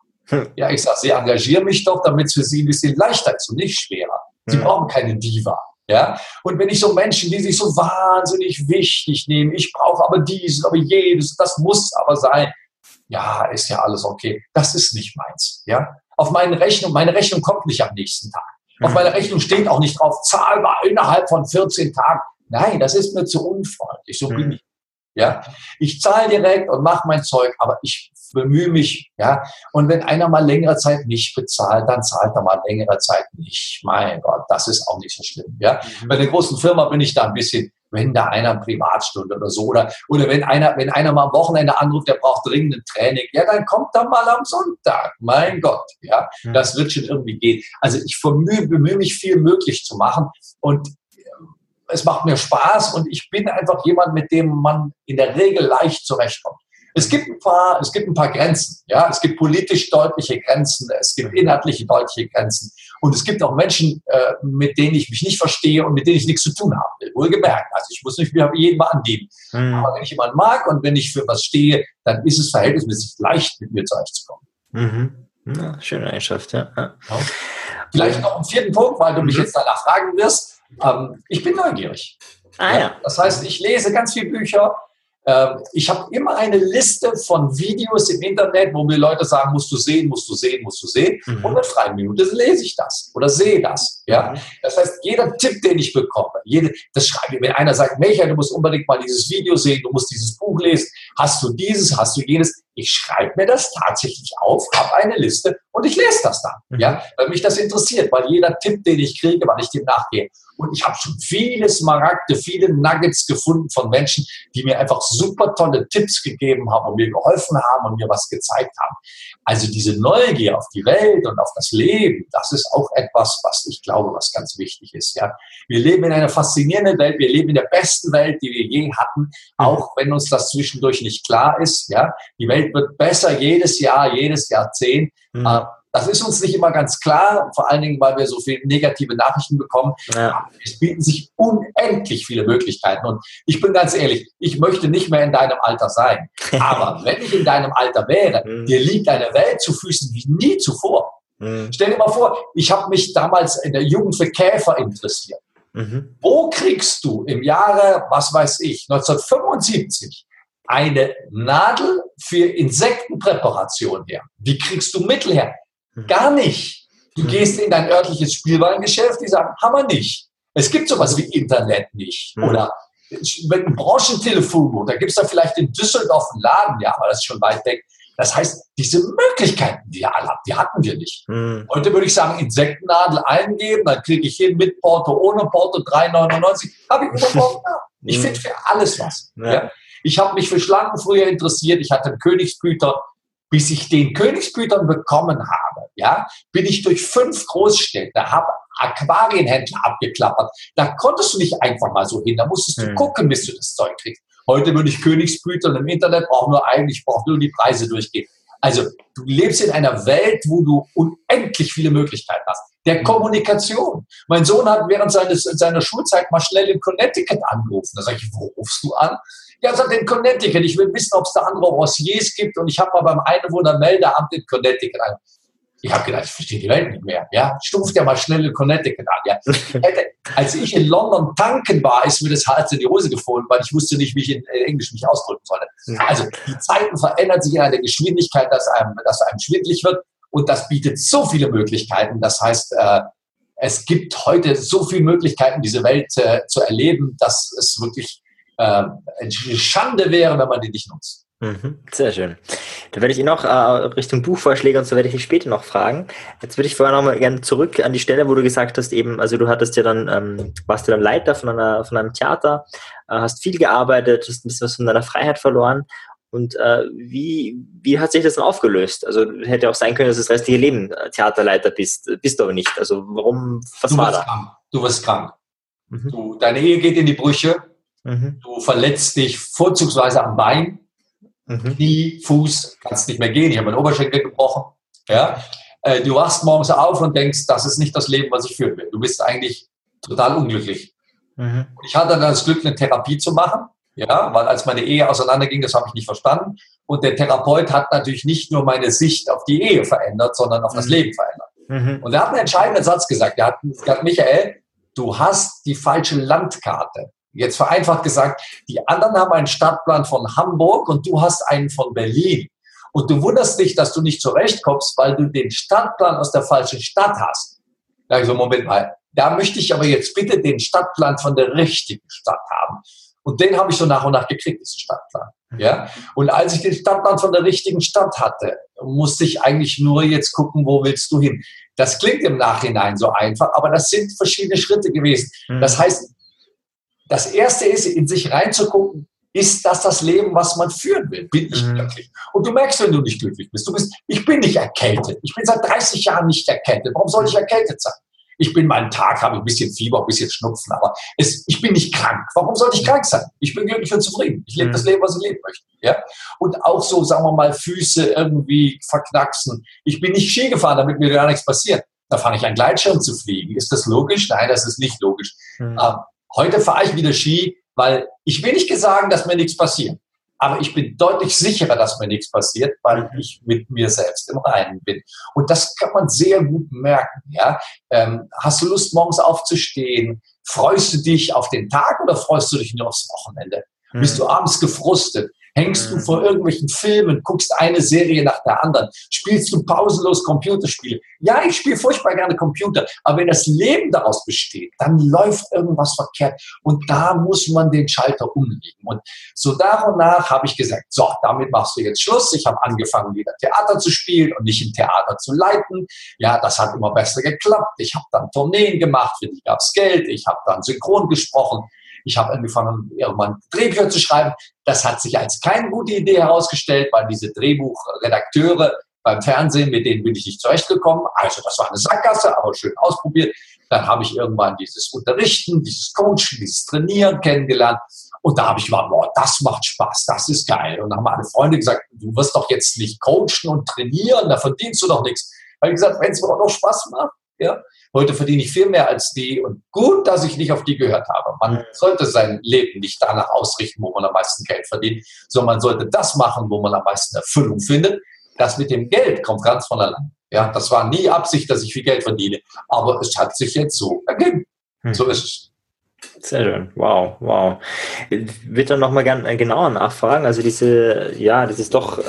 Ja, ich sage, Sie engagieren mich doch, damit es für Sie ein bisschen leichter ist und nicht schwerer. Sie hm. brauchen keine Diva. Ja? Und wenn ich so Menschen, die sich so wahnsinnig wichtig nehmen, ich brauche aber dieses, aber jedes, das muss aber sein. Ja, ist ja alles okay. Das ist nicht meins. Ja? Auf meine Rechnung, meine Rechnung kommt nicht am nächsten Tag. Auf mhm. meiner Rechnung steht auch nicht drauf, zahlbar innerhalb von 14 Tagen. Nein, das ist mir zu unfreundlich. So bin ich. Ja, ich zahle direkt und mache mein Zeug, aber ich bemühe mich, ja. Und wenn einer mal längere Zeit nicht bezahlt, dann zahlt er mal längere Zeit nicht. Mein Gott, das ist auch nicht so schlimm, ja. Mhm. Bei der großen Firma bin ich da ein bisschen, wenn da einer eine Privatstunde oder so oder, oder wenn einer, wenn einer mal am Wochenende anruft, der braucht dringend ein Training, ja, dann kommt er mal am Sonntag. Mein Gott, ja. Das wird schon irgendwie gehen. Also ich bemühe, bemühe mich viel möglich zu machen und es macht mir Spaß und ich bin einfach jemand, mit dem man in der Regel leicht zurechtkommt. Es gibt ein paar, es gibt ein paar Grenzen. Ja, es gibt politisch deutliche Grenzen, es gibt inhaltliche deutliche Grenzen und es gibt auch Menschen, äh, mit denen ich mich nicht verstehe und mit denen ich nichts zu tun habe. Wohlgemerkt. Also ich muss nicht mehr jedem angeben. Mhm. Aber wenn ich jemanden mag und wenn ich für was stehe, dann ist es verhältnismäßig leicht, mit mir zurechtzukommen. Mhm. Ja, schöne Eigenschaft, ja. ja. Vielleicht noch einen vierten Punkt, weil du mich mhm. jetzt danach fragen wirst. Ähm, ich bin neugierig. Ah, ja. Das heißt, ich lese ganz viele Bücher. Ähm, ich habe immer eine Liste von Videos im Internet, wo mir Leute sagen, musst du sehen, musst du sehen, musst du sehen. Mhm. Und in freien Minute lese ich das oder sehe das. Ja? Mhm. Das heißt, jeder Tipp, den ich bekomme, jede, das schreibe ich, wenn einer sagt, Michael, du musst unbedingt mal dieses Video sehen, du musst dieses Buch lesen, hast du dieses, hast du jenes, ich schreibe mir das tatsächlich auf, habe eine Liste und ich lese das dann, mhm. ja, weil mich das interessiert, weil jeder Tipp, den ich kriege, weil ich dem nachgehe. Und ich habe schon viele Smaragde, viele Nuggets gefunden von Menschen, die mir einfach super tolle Tipps gegeben haben und mir geholfen haben und mir was gezeigt haben. Also diese Neugier auf die Welt und auf das Leben, das ist auch etwas, was ich glaube, was ganz wichtig ist. Ja, wir leben in einer faszinierenden Welt, wir leben in der besten Welt, die wir je hatten, mhm. auch wenn uns das zwischendurch nicht klar ist. Ja, die Welt wird besser jedes Jahr, jedes Jahrzehnt. Mhm. Äh, das ist uns nicht immer ganz klar, vor allen Dingen, weil wir so viele negative Nachrichten bekommen. Ja. Es bieten sich unendlich viele Möglichkeiten. Und ich bin ganz ehrlich, ich möchte nicht mehr in deinem Alter sein. Aber wenn ich in deinem Alter wäre, mhm. dir liegt eine Welt zu Füßen wie nie zuvor. Mhm. Stell dir mal vor, ich habe mich damals in der Jugend für Käfer interessiert. Mhm. Wo kriegst du im Jahre, was weiß ich, 1975 eine Nadel für Insektenpräparation her? Wie kriegst du Mittel her? Mhm. Gar nicht. Du mhm. gehst in dein örtliches Spielwarengeschäft, die sagen, haben wir nicht. Es gibt sowas wie Internet nicht. Mhm. Oder mit einem Branchentelefon, da gibt es da vielleicht in Düsseldorf einen Laden, ja, aber das ist schon weit weg. Das heißt, diese Möglichkeiten, die ihr alle habt, die hatten wir nicht. Mhm. Heute würde ich sagen, Insektennadel eingeben, dann kriege ich hin mit Porto, ohne Porto, 3,99. Habe ich überhaupt ja. Ich mhm. finde für alles was. Ja. Ja. Ich habe mich für Schlangen früher interessiert. Ich hatte einen Königsbüter. Bis ich den Königsbütern bekommen habe, ja, bin ich durch fünf Großstädte, habe Aquarienhändler abgeklappert. Da konntest du nicht einfach mal so hin. Da musstest du mhm. gucken, bis du das Zeug kriegst. Heute würde ich Königsbütern im Internet, brauche nur eigentlich, brauche nur die Preise durchgehen. Also du lebst in einer Welt, wo du unendlich viele Möglichkeiten hast. Der mhm. Kommunikation. Mein Sohn hat während seines, seiner Schulzeit mal schnell in Connecticut angerufen. Da sage ich, wo rufst du an? Ja, sagt in Connecticut. Ich will wissen, ob es da andere Rossiers gibt. Und ich habe mal beim Einwohnermeldeamt in Connecticut an. Ich habe gedacht, ich verstehe die Welt nicht mehr. Ja, stuft ja mal schnell in Connecticut an. Ja. als ich in London tanken war, ist mir das Hals in die Hose gefallen, weil ich wusste nicht, wie ich in Englisch mich ausdrücken sollte. Also die Zeiten verändern sich in einer Geschwindigkeit, dass einem, dass einem schwindlig wird. Und das bietet so viele Möglichkeiten. Das heißt, äh, es gibt heute so viele Möglichkeiten, diese Welt äh, zu erleben, dass es wirklich äh, eine Schande wäre, wenn man die nicht nutzt. Mhm, sehr schön. Da werde ich ihn noch äh, Richtung Buchvorschläge und so werde ich dich später noch fragen. Jetzt würde ich vorher noch mal gerne zurück an die Stelle, wo du gesagt hast, eben, also du hattest ja dann, ähm, warst du dann Leiter von, einer, von einem Theater, äh, hast viel gearbeitet, hast ein bisschen was von deiner Freiheit verloren. Und äh, wie, wie hat sich das dann aufgelöst? Also hätte auch sein können, dass du das restliche Leben äh, Theaterleiter bist, bist du aber nicht. Also warum, was du war da? Krank. Du wirst krank. Mhm. Du, deine Ehe geht in die Brüche. Mhm. Du verletzt dich vorzugsweise am Bein Mhm. Knie, Fuß, kannst nicht mehr gehen. Ich habe meinen Oberschenkel gebrochen. Ja? Äh, du wachst morgens auf und denkst, das ist nicht das Leben, was ich führen will. Du bist eigentlich total unglücklich. Mhm. ich hatte dann das Glück, eine Therapie zu machen. Ja, weil als meine Ehe auseinanderging, das habe ich nicht verstanden. Und der Therapeut hat natürlich nicht nur meine Sicht auf die Ehe verändert, sondern auf mhm. das Leben verändert. Mhm. Und er hat einen entscheidenden Satz gesagt. Er hat gesagt, Michael, du hast die falsche Landkarte. Jetzt vereinfacht gesagt, die anderen haben einen Stadtplan von Hamburg und du hast einen von Berlin. Und du wunderst dich, dass du nicht zurechtkommst, weil du den Stadtplan aus der falschen Stadt hast. Da ich so, Moment mal, da möchte ich aber jetzt bitte den Stadtplan von der richtigen Stadt haben. Und den habe ich so nach und nach gekriegt, diesen Stadtplan. Ja? Und als ich den Stadtplan von der richtigen Stadt hatte, musste ich eigentlich nur jetzt gucken, wo willst du hin. Das klingt im Nachhinein so einfach, aber das sind verschiedene Schritte gewesen. Mhm. Das heißt, das erste ist, in sich reinzugucken, ist das das Leben, was man führen will? Bin ich mhm. glücklich? Und du merkst, wenn du nicht glücklich bist, du bist, ich bin nicht erkältet. Ich bin seit 30 Jahren nicht erkältet. Warum soll ich erkältet sein? Ich bin meinen Tag, habe ein bisschen Fieber, ein bisschen Schnupfen, aber es, ich bin nicht krank. Warum sollte ich krank sein? Ich bin glücklich und zufrieden. Ich lebe mhm. das Leben, was ich leben möchte. Ja? Und auch so, sagen wir mal, Füße irgendwie verknacksen. Ich bin nicht Ski gefahren, damit mir gar nichts passiert. Da fange ich an, Gleitschirm zu fliegen. Ist das logisch? Nein, das ist nicht logisch. Mhm. Heute fahre ich wieder Ski, weil ich will nicht sagen, dass mir nichts passiert. Aber ich bin deutlich sicherer, dass mir nichts passiert, weil mhm. ich mit mir selbst im Reinen bin. Und das kann man sehr gut merken. Ja? Ähm, hast du Lust, morgens aufzustehen? Freust du dich auf den Tag oder freust du dich nur aufs Wochenende? Mhm. Bist du abends gefrustet? Hängst du mhm. vor irgendwelchen Filmen, guckst eine Serie nach der anderen, spielst du pausenlos Computerspiele. Ja, ich spiele furchtbar gerne Computer, aber wenn das Leben daraus besteht, dann läuft irgendwas verkehrt und da muss man den Schalter umlegen. Und so nach und nach habe ich gesagt, so, damit machst du jetzt Schluss. Ich habe angefangen, wieder Theater zu spielen und nicht im Theater zu leiten. Ja, das hat immer besser geklappt. Ich habe dann Tourneen gemacht, für die gab es Geld. Ich habe dann synchron gesprochen. Ich habe angefangen, irgendwann Drehbücher zu schreiben. Das hat sich als keine gute Idee herausgestellt, weil diese Drehbuchredakteure beim Fernsehen, mit denen bin ich nicht zurechtgekommen. Also das war eine Sackgasse, aber schön ausprobiert. Dann habe ich irgendwann dieses Unterrichten, dieses Coachen, dieses Trainieren kennengelernt. Und da habe ich gesagt, boah, das macht Spaß, das ist geil. Und dann haben meine Freunde gesagt, du wirst doch jetzt nicht coachen und trainieren, da verdienst du doch nichts. Da habe ich gesagt, wenn es mir auch noch Spaß macht, ja, Heute verdiene ich viel mehr als die und gut, dass ich nicht auf die gehört habe. Man mhm. sollte sein Leben nicht danach ausrichten, wo man am meisten Geld verdient, sondern man sollte das machen, wo man am meisten Erfüllung findet. Das mit dem Geld kommt ganz von allein. Ja, das war nie Absicht, dass ich viel Geld verdiene, aber es hat sich jetzt so ergeben. Hm. So ist es. Sehr schön. Wow, wow. Ich würde dann nochmal gerne äh, genauer nachfragen. Also diese, ja, das ist doch, äh,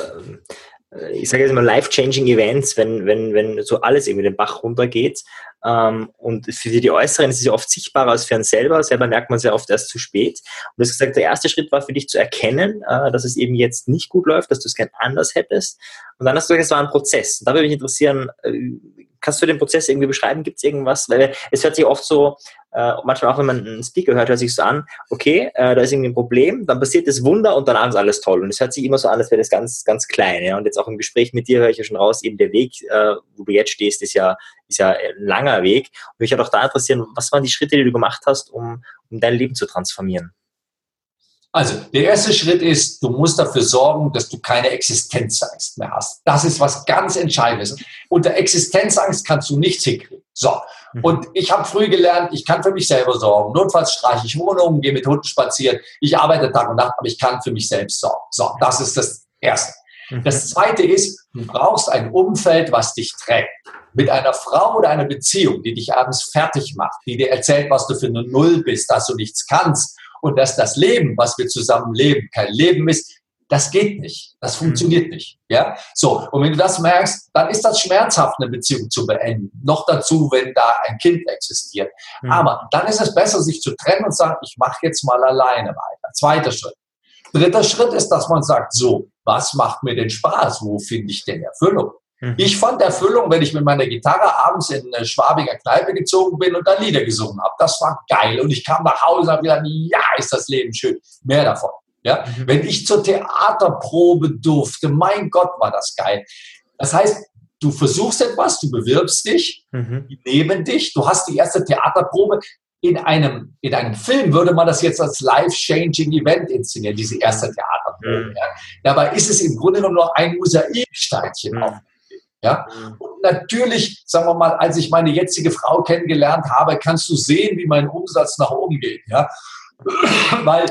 ich sage jetzt mal life-changing Events, wenn, wenn, wenn so alles irgendwie den Bach runtergeht. Ähm, und für die Äußeren ist es ja oft sichtbarer als für einen selber. Selber merkt man es ja oft erst zu spät. Und du hast gesagt, der erste Schritt war für dich zu erkennen, äh, dass es eben jetzt nicht gut läuft, dass du es gern anders hättest. Und dann hast du gesagt, es war ein Prozess. Da würde mich interessieren, äh, kannst du den Prozess irgendwie beschreiben? Gibt es irgendwas? Weil es hört sich oft so, äh, manchmal auch wenn man einen Speaker hört, hört sich so an, okay, äh, da ist irgendwie ein Problem, dann passiert das Wunder und danach ist alles toll. Und es hört sich immer so an, als wäre das ganz, ganz klein. Ja? Und jetzt auch im Gespräch mit dir höre ich ja schon raus, eben der Weg, äh, wo du jetzt stehst, ist ja, ist ja ein langer Weg. Und mich hat auch da interessieren, was waren die Schritte, die du gemacht hast, um, um dein Leben zu transformieren? Also, der erste Schritt ist, du musst dafür sorgen, dass du keine Existenzangst mehr hast. Das ist was ganz Entscheidendes. Unter Existenzangst kannst du nichts hinkriegen. So. Mhm. Und ich habe früh gelernt, ich kann für mich selber sorgen. Notfalls streiche ich Wohnungen, gehe mit Hunden spazieren. Ich arbeite Tag und Nacht, aber ich kann für mich selbst sorgen. So, das ist das Erste. Mhm. Das Zweite ist, du brauchst ein Umfeld, was dich trägt. Mit einer Frau oder einer Beziehung, die dich abends fertig macht, die dir erzählt, was du für eine Null bist, dass du nichts kannst und dass das Leben, was wir zusammen leben, kein Leben ist, das geht nicht. Das funktioniert mhm. nicht. Ja? So. Und wenn du das merkst, dann ist das schmerzhaft, eine Beziehung zu beenden. Noch dazu, wenn da ein Kind existiert. Mhm. Aber dann ist es besser, sich zu trennen und sagen, ich mache jetzt mal alleine weiter. Zweiter Schritt. Dritter Schritt ist, dass man sagt, so, was macht mir denn Spaß? Wo finde ich denn Erfüllung? Mhm. Ich fand Erfüllung, wenn ich mit meiner Gitarre abends in eine Schwabinger Kneipe gezogen bin und da Lieder gesungen habe. Das war geil. Und ich kam nach Hause und habe gedacht, ja, ist das Leben schön. Mehr davon. Ja? Mhm. Wenn ich zur Theaterprobe durfte, mein Gott, war das geil. Das heißt, du versuchst etwas, du bewirbst dich, mhm. die nehmen dich, du hast die erste Theaterprobe. In einem, in einem Film würde man das jetzt als life-changing Event inszenieren, diese erste mhm. Theaterprobe. Mhm. Ja. Dabei ist es im Grunde genommen nur ein Mosaiksteinchen mhm. auf ja? Mhm. Und natürlich, sagen wir mal, als ich meine jetzige Frau kennengelernt habe, kannst du sehen, wie mein Umsatz nach oben geht. Ja? Weil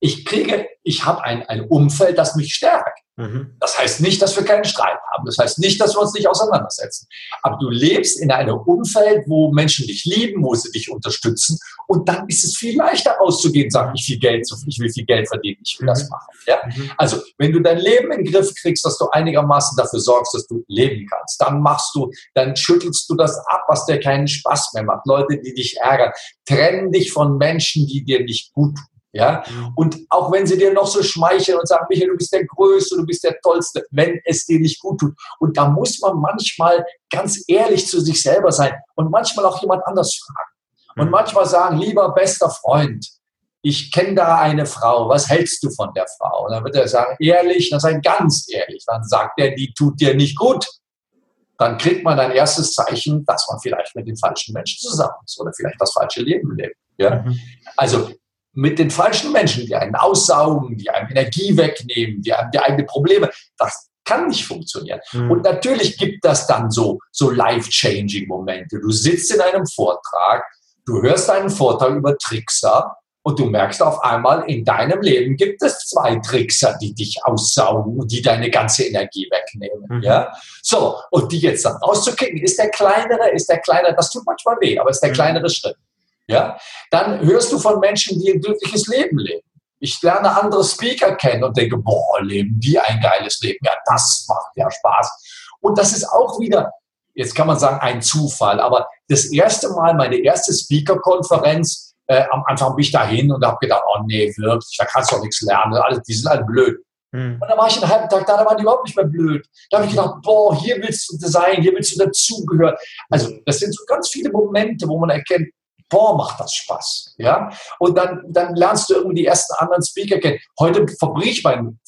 ich kriege, ich habe ein, ein Umfeld, das mich stärkt. Mhm. Das heißt nicht, dass wir keinen Streit haben. Das heißt nicht, dass wir uns nicht auseinandersetzen. Aber du lebst in einem Umfeld, wo Menschen dich lieben, wo sie dich unterstützen. Und dann ist es viel leichter auszugehen, sagen, ich viel Geld, ich will viel Geld verdienen, ich will mhm. das machen. Ja? Mhm. Also, wenn du dein Leben in den Griff kriegst, dass du einigermaßen dafür sorgst, dass du leben kannst, dann machst du, dann schüttelst du das ab, was dir keinen Spaß mehr macht. Leute, die dich ärgern. Trenn dich von Menschen, die dir nicht gut tun. Ja? Mhm. Und auch wenn sie dir noch so schmeicheln und sagen, Michael, du bist der Größte, du bist der Tollste, wenn es dir nicht gut tut. Und da muss man manchmal ganz ehrlich zu sich selber sein und manchmal auch jemand anders fragen. Und mhm. manchmal sagen, lieber bester Freund, ich kenne da eine Frau, was hältst du von der Frau? Und dann wird er sagen, ehrlich, dann sei ganz ehrlich. Dann sagt er, die tut dir nicht gut. Dann kriegt man ein erstes Zeichen, dass man vielleicht mit den falschen Menschen zusammen ist oder vielleicht das falsche Leben lebt. Ja? Mhm. Also mit den falschen Menschen, die einen aussaugen, die einem Energie wegnehmen, die einem die eigenen Probleme, das kann nicht funktionieren. Mhm. Und natürlich gibt das dann so, so life-changing Momente. Du sitzt in einem Vortrag, du hörst einen Vortrag über Trickser und du merkst auf einmal, in deinem Leben gibt es zwei Trickser, die dich aussaugen und die deine ganze Energie wegnehmen. Mhm. Ja? So, und die jetzt dann rauszukicken, ist der kleinere, ist der kleinere, das tut manchmal weh, aber ist der mhm. kleinere Schritt ja, dann hörst du von Menschen, die ein glückliches Leben leben. Ich lerne andere Speaker kennen und denke, boah, leben die ein geiles Leben. Ja, das macht ja Spaß. Und das ist auch wieder, jetzt kann man sagen, ein Zufall, aber das erste Mal, meine erste Speaker-Konferenz, äh, am Anfang bin ich dahin und habe gedacht, oh nee, wirklich, da kannst du doch nichts lernen, alle, die sind alle blöd. Mhm. Und dann war ich einen halben Tag da, da waren die überhaupt nicht mehr blöd. Da habe ich gedacht, boah, hier willst du sein, hier willst du dazugehören. Also das sind so ganz viele Momente, wo man erkennt, boah, macht das Spaß. Ja? Und dann, dann lernst du irgendwie die ersten anderen Speaker kennen. Heute verbringe ich meinen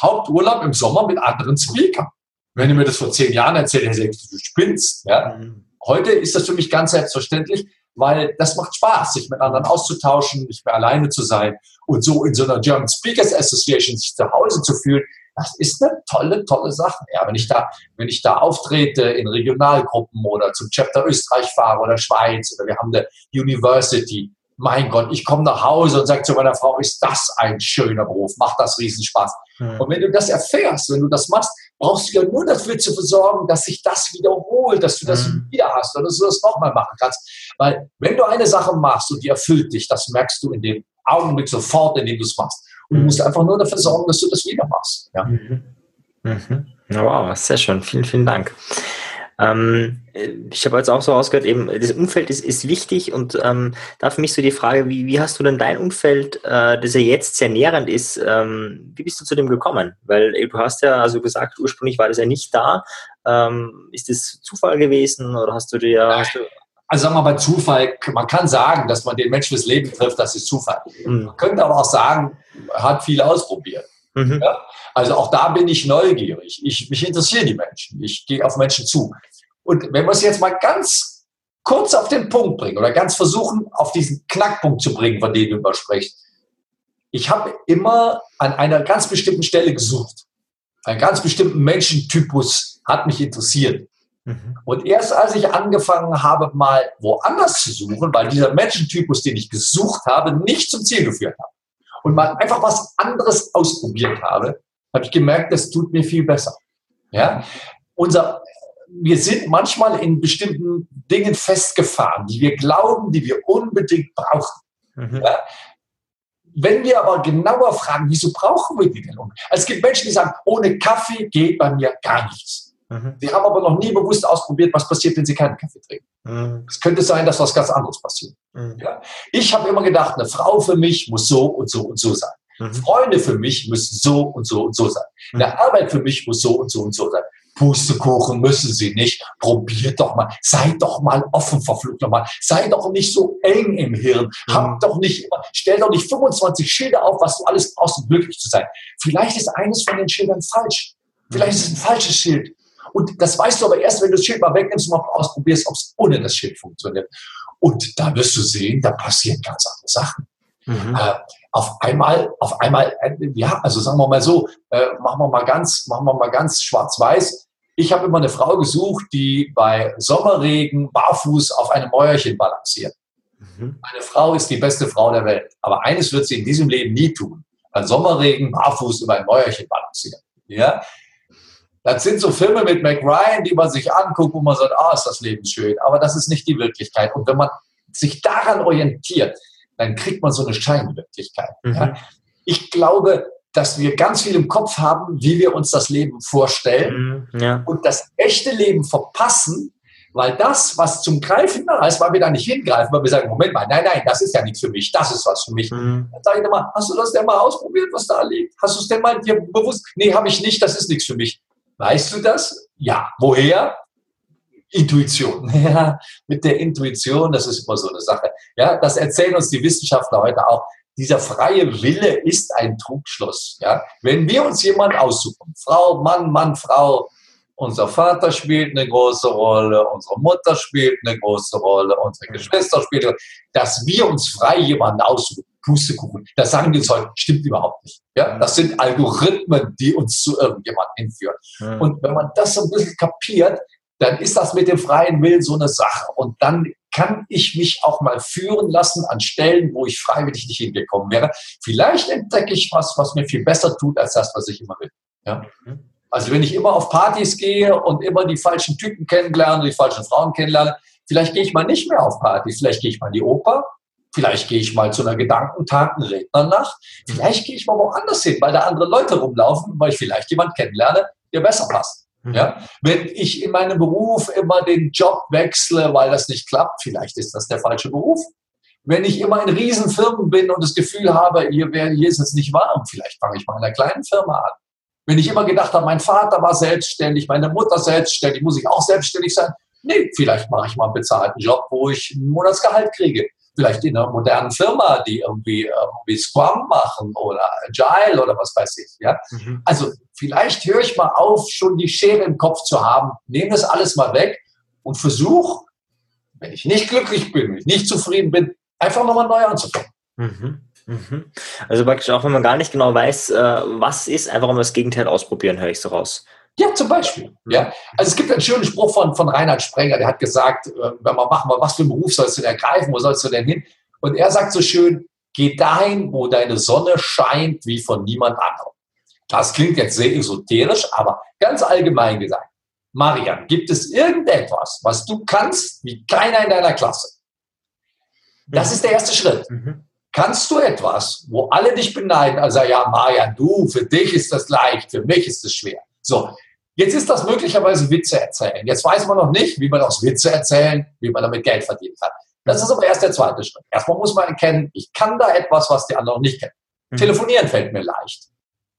Haupturlaub im Sommer mit anderen Speakern. Wenn du mir das vor zehn Jahren erzählt hättest, du spinnst. Ja? Mhm. Heute ist das für mich ganz selbstverständlich, weil das macht Spaß, sich mit anderen auszutauschen, nicht mehr alleine zu sein und so in so einer German Speakers Association sich zu Hause zu fühlen. Das ist eine tolle, tolle Sache. Ja, wenn ich da, wenn ich da auftrete in Regionalgruppen oder zum Chapter Österreich fahre oder Schweiz oder wir haben eine University, mein Gott, ich komme nach Hause und sage zu meiner Frau, ist das ein schöner Beruf, macht das Riesenspaß. Mhm. Und wenn du das erfährst, wenn du das machst, brauchst du ja nur dafür zu versorgen, dass sich das wiederholt, dass du das mhm. wieder hast oder dass du das nochmal machen kannst. Weil wenn du eine Sache machst und die erfüllt dich, das merkst du in dem Augenblick sofort, in dem du es machst. Und du musst einfach nur dafür sorgen, dass du das wieder machst. Ja. Mhm. Mhm. Wow, sehr schön. Vielen, vielen Dank. Ähm, ich habe jetzt auch so rausgehört, eben das Umfeld ist, ist wichtig und ähm, da für mich so die Frage, wie, wie hast du denn dein Umfeld, äh, das ja jetzt sehr nährend ist, ähm, wie bist du zu dem gekommen? Weil ey, du hast ja also gesagt, ursprünglich war das ja nicht da. Ähm, ist das Zufall gewesen oder hast du dir... Hast du, also sagen wir mal Zufall, man kann sagen, dass man den Menschen fürs Leben trifft, das ist Zufall. Mhm. Man könnte aber auch sagen, hat viel ausprobiert. Mhm. Ja? Also auch da bin ich neugierig. Ich, mich interessieren die Menschen. Ich gehe auf Menschen zu. Und wenn wir es jetzt mal ganz kurz auf den Punkt bringen oder ganz versuchen, auf diesen Knackpunkt zu bringen, von dem du übersprichst. Ich habe immer an einer ganz bestimmten Stelle gesucht. Einen ganz bestimmten Menschentypus hat mich interessiert. Mhm. Und erst als ich angefangen habe, mal woanders zu suchen, weil dieser Menschentypus, den ich gesucht habe, nicht zum Ziel geführt hat und mal einfach was anderes ausprobiert habe, habe ich gemerkt, das tut mir viel besser. Ja? Unser, wir sind manchmal in bestimmten Dingen festgefahren, die wir glauben, die wir unbedingt brauchen. Mhm. Ja? Wenn wir aber genauer fragen, wieso brauchen wir die denn? Es gibt Menschen, die sagen, ohne Kaffee geht bei mir gar nichts. Mhm. Sie haben aber noch nie bewusst ausprobiert, was passiert, wenn sie keinen Kaffee trinken. Mhm. Es könnte sein, dass was ganz anderes passiert. Mhm. Ja? Ich habe immer gedacht, eine Frau für mich muss so und so und so sein. Mhm. Freunde für mich müssen so und so und so sein. Mhm. Eine Arbeit für mich muss so und so und so sein. Pustekuchen müssen sie nicht. Probiert doch mal. Seid doch mal offen, verflucht nochmal. Seid doch nicht so eng im Hirn. Mhm. Habt doch nicht immer, stell doch nicht 25 Schilder auf, was du alles brauchst, um glücklich zu sein. Vielleicht ist eines von den Schildern falsch. Vielleicht ist es ein falsches Schild. Und das weißt du aber erst, wenn du das Schild mal wegnimmst und mal ausprobierst, ob es ohne das Schild funktioniert. Und da wirst du sehen, da passieren ganz andere Sachen. Mhm. Äh, auf einmal, auf einmal, äh, ja, also sagen wir mal so, äh, machen wir mal ganz, machen wir mal ganz schwarz-weiß. Ich habe immer eine Frau gesucht, die bei Sommerregen barfuß auf einem Mäuerchen balanciert. Mhm. Eine Frau ist die beste Frau der Welt. Aber eines wird sie in diesem Leben nie tun. Bei Sommerregen barfuß über ein Mäuerchen balancieren. Ja, das sind so Filme mit Mac Ryan, die man sich anguckt, wo man sagt, ah, ist das Leben schön. Aber das ist nicht die Wirklichkeit. Und wenn man sich daran orientiert, dann kriegt man so eine Scheinwirklichkeit. Mhm. Ja. Ich glaube, dass wir ganz viel im Kopf haben, wie wir uns das Leben vorstellen mhm. ja. und das echte Leben verpassen, weil das, was zum Greifen da ist, weil wir da nicht hingreifen, weil wir sagen, Moment mal, nein, nein, das ist ja nichts für mich, das ist was für mich. Mhm. Dann sage ich immer, hast du das denn mal ausprobiert, was da liegt? Hast du es denn mal dir bewusst? Nee, habe ich nicht, das ist nichts für mich. Weißt du das? Ja. Woher? Intuition. Ja, mit der Intuition, das ist immer so eine Sache. Ja, das erzählen uns die Wissenschaftler heute auch. Dieser freie Wille ist ein Trugschluss. Ja, wenn wir uns jemand aussuchen, Frau, Mann, Mann, Frau, unser Vater spielt eine große Rolle, unsere Mutter spielt eine große Rolle, unsere Geschwister spielen, dass wir uns frei jemanden aussuchen. Pustekuchen. Das sagen die uns heute, stimmt überhaupt nicht. Ja, das sind Algorithmen, die uns zu irgendjemandem hinführen. Mhm. Und wenn man das so ein bisschen kapiert, dann ist das mit dem freien Willen so eine Sache. Und dann kann ich mich auch mal führen lassen an Stellen, wo ich freiwillig nicht hingekommen wäre. Vielleicht entdecke ich was, was mir viel besser tut, als das, was ich immer will. Ja? Mhm. Also wenn ich immer auf Partys gehe und immer die falschen Typen kennenlerne, die falschen Frauen kennenlerne, vielleicht gehe ich mal nicht mehr auf Partys, vielleicht gehe ich mal in die Oper, vielleicht gehe ich mal zu einer gedankentagen Rednernacht, vielleicht gehe ich mal woanders hin, weil da andere Leute rumlaufen, weil ich vielleicht jemand kennenlerne, der besser passt. Mhm. Ja? Wenn ich in meinem Beruf immer den Job wechsle, weil das nicht klappt, vielleicht ist das der falsche Beruf. Wenn ich immer in Riesenfirmen bin und das Gefühl habe, hier, wär, hier ist es nicht warm, vielleicht fange ich mal in einer kleinen Firma an. Wenn ich immer gedacht habe, mein Vater war selbstständig, meine Mutter selbstständig, muss ich auch selbstständig sein? Nee, vielleicht mache ich mal einen bezahlten Job, wo ich ein Monatsgehalt kriege. Vielleicht in einer modernen Firma, die irgendwie, irgendwie Scrum machen oder Agile oder was weiß ich. Ja? Mhm. Also vielleicht höre ich mal auf, schon die Schere im Kopf zu haben, nehme das alles mal weg und versuche, wenn ich nicht glücklich bin, wenn ich nicht zufrieden bin, einfach nochmal neu anzufangen. Mhm. Mhm. Also praktisch auch, wenn man gar nicht genau weiß, äh, was ist, einfach mal das Gegenteil ausprobieren, höre ich so raus. Ja, zum Beispiel. Ja. Also es gibt einen schönen Spruch von, von Reinhard Sprenger, der hat gesagt, äh, wenn man machen, was für einen Beruf sollst du denn ergreifen, wo sollst du denn hin? Und er sagt so schön, geh dahin, wo deine Sonne scheint wie von niemand anderem. Das klingt jetzt sehr esoterisch, aber ganz allgemein gesagt. Marian, gibt es irgendetwas, was du kannst, wie keiner in deiner Klasse? Das mhm. ist der erste Schritt. Mhm. Kannst du etwas, wo alle dich beneiden, also ja, Marian, du, für dich ist das leicht, für mich ist es schwer. So, jetzt ist das möglicherweise Witze erzählen. Jetzt weiß man noch nicht, wie man aus Witze erzählen, wie man damit Geld verdienen kann. Das ist aber erst der zweite Schritt. Erstmal muss man erkennen, ich kann da etwas, was die anderen nicht kennen. Mhm. Telefonieren fällt mir leicht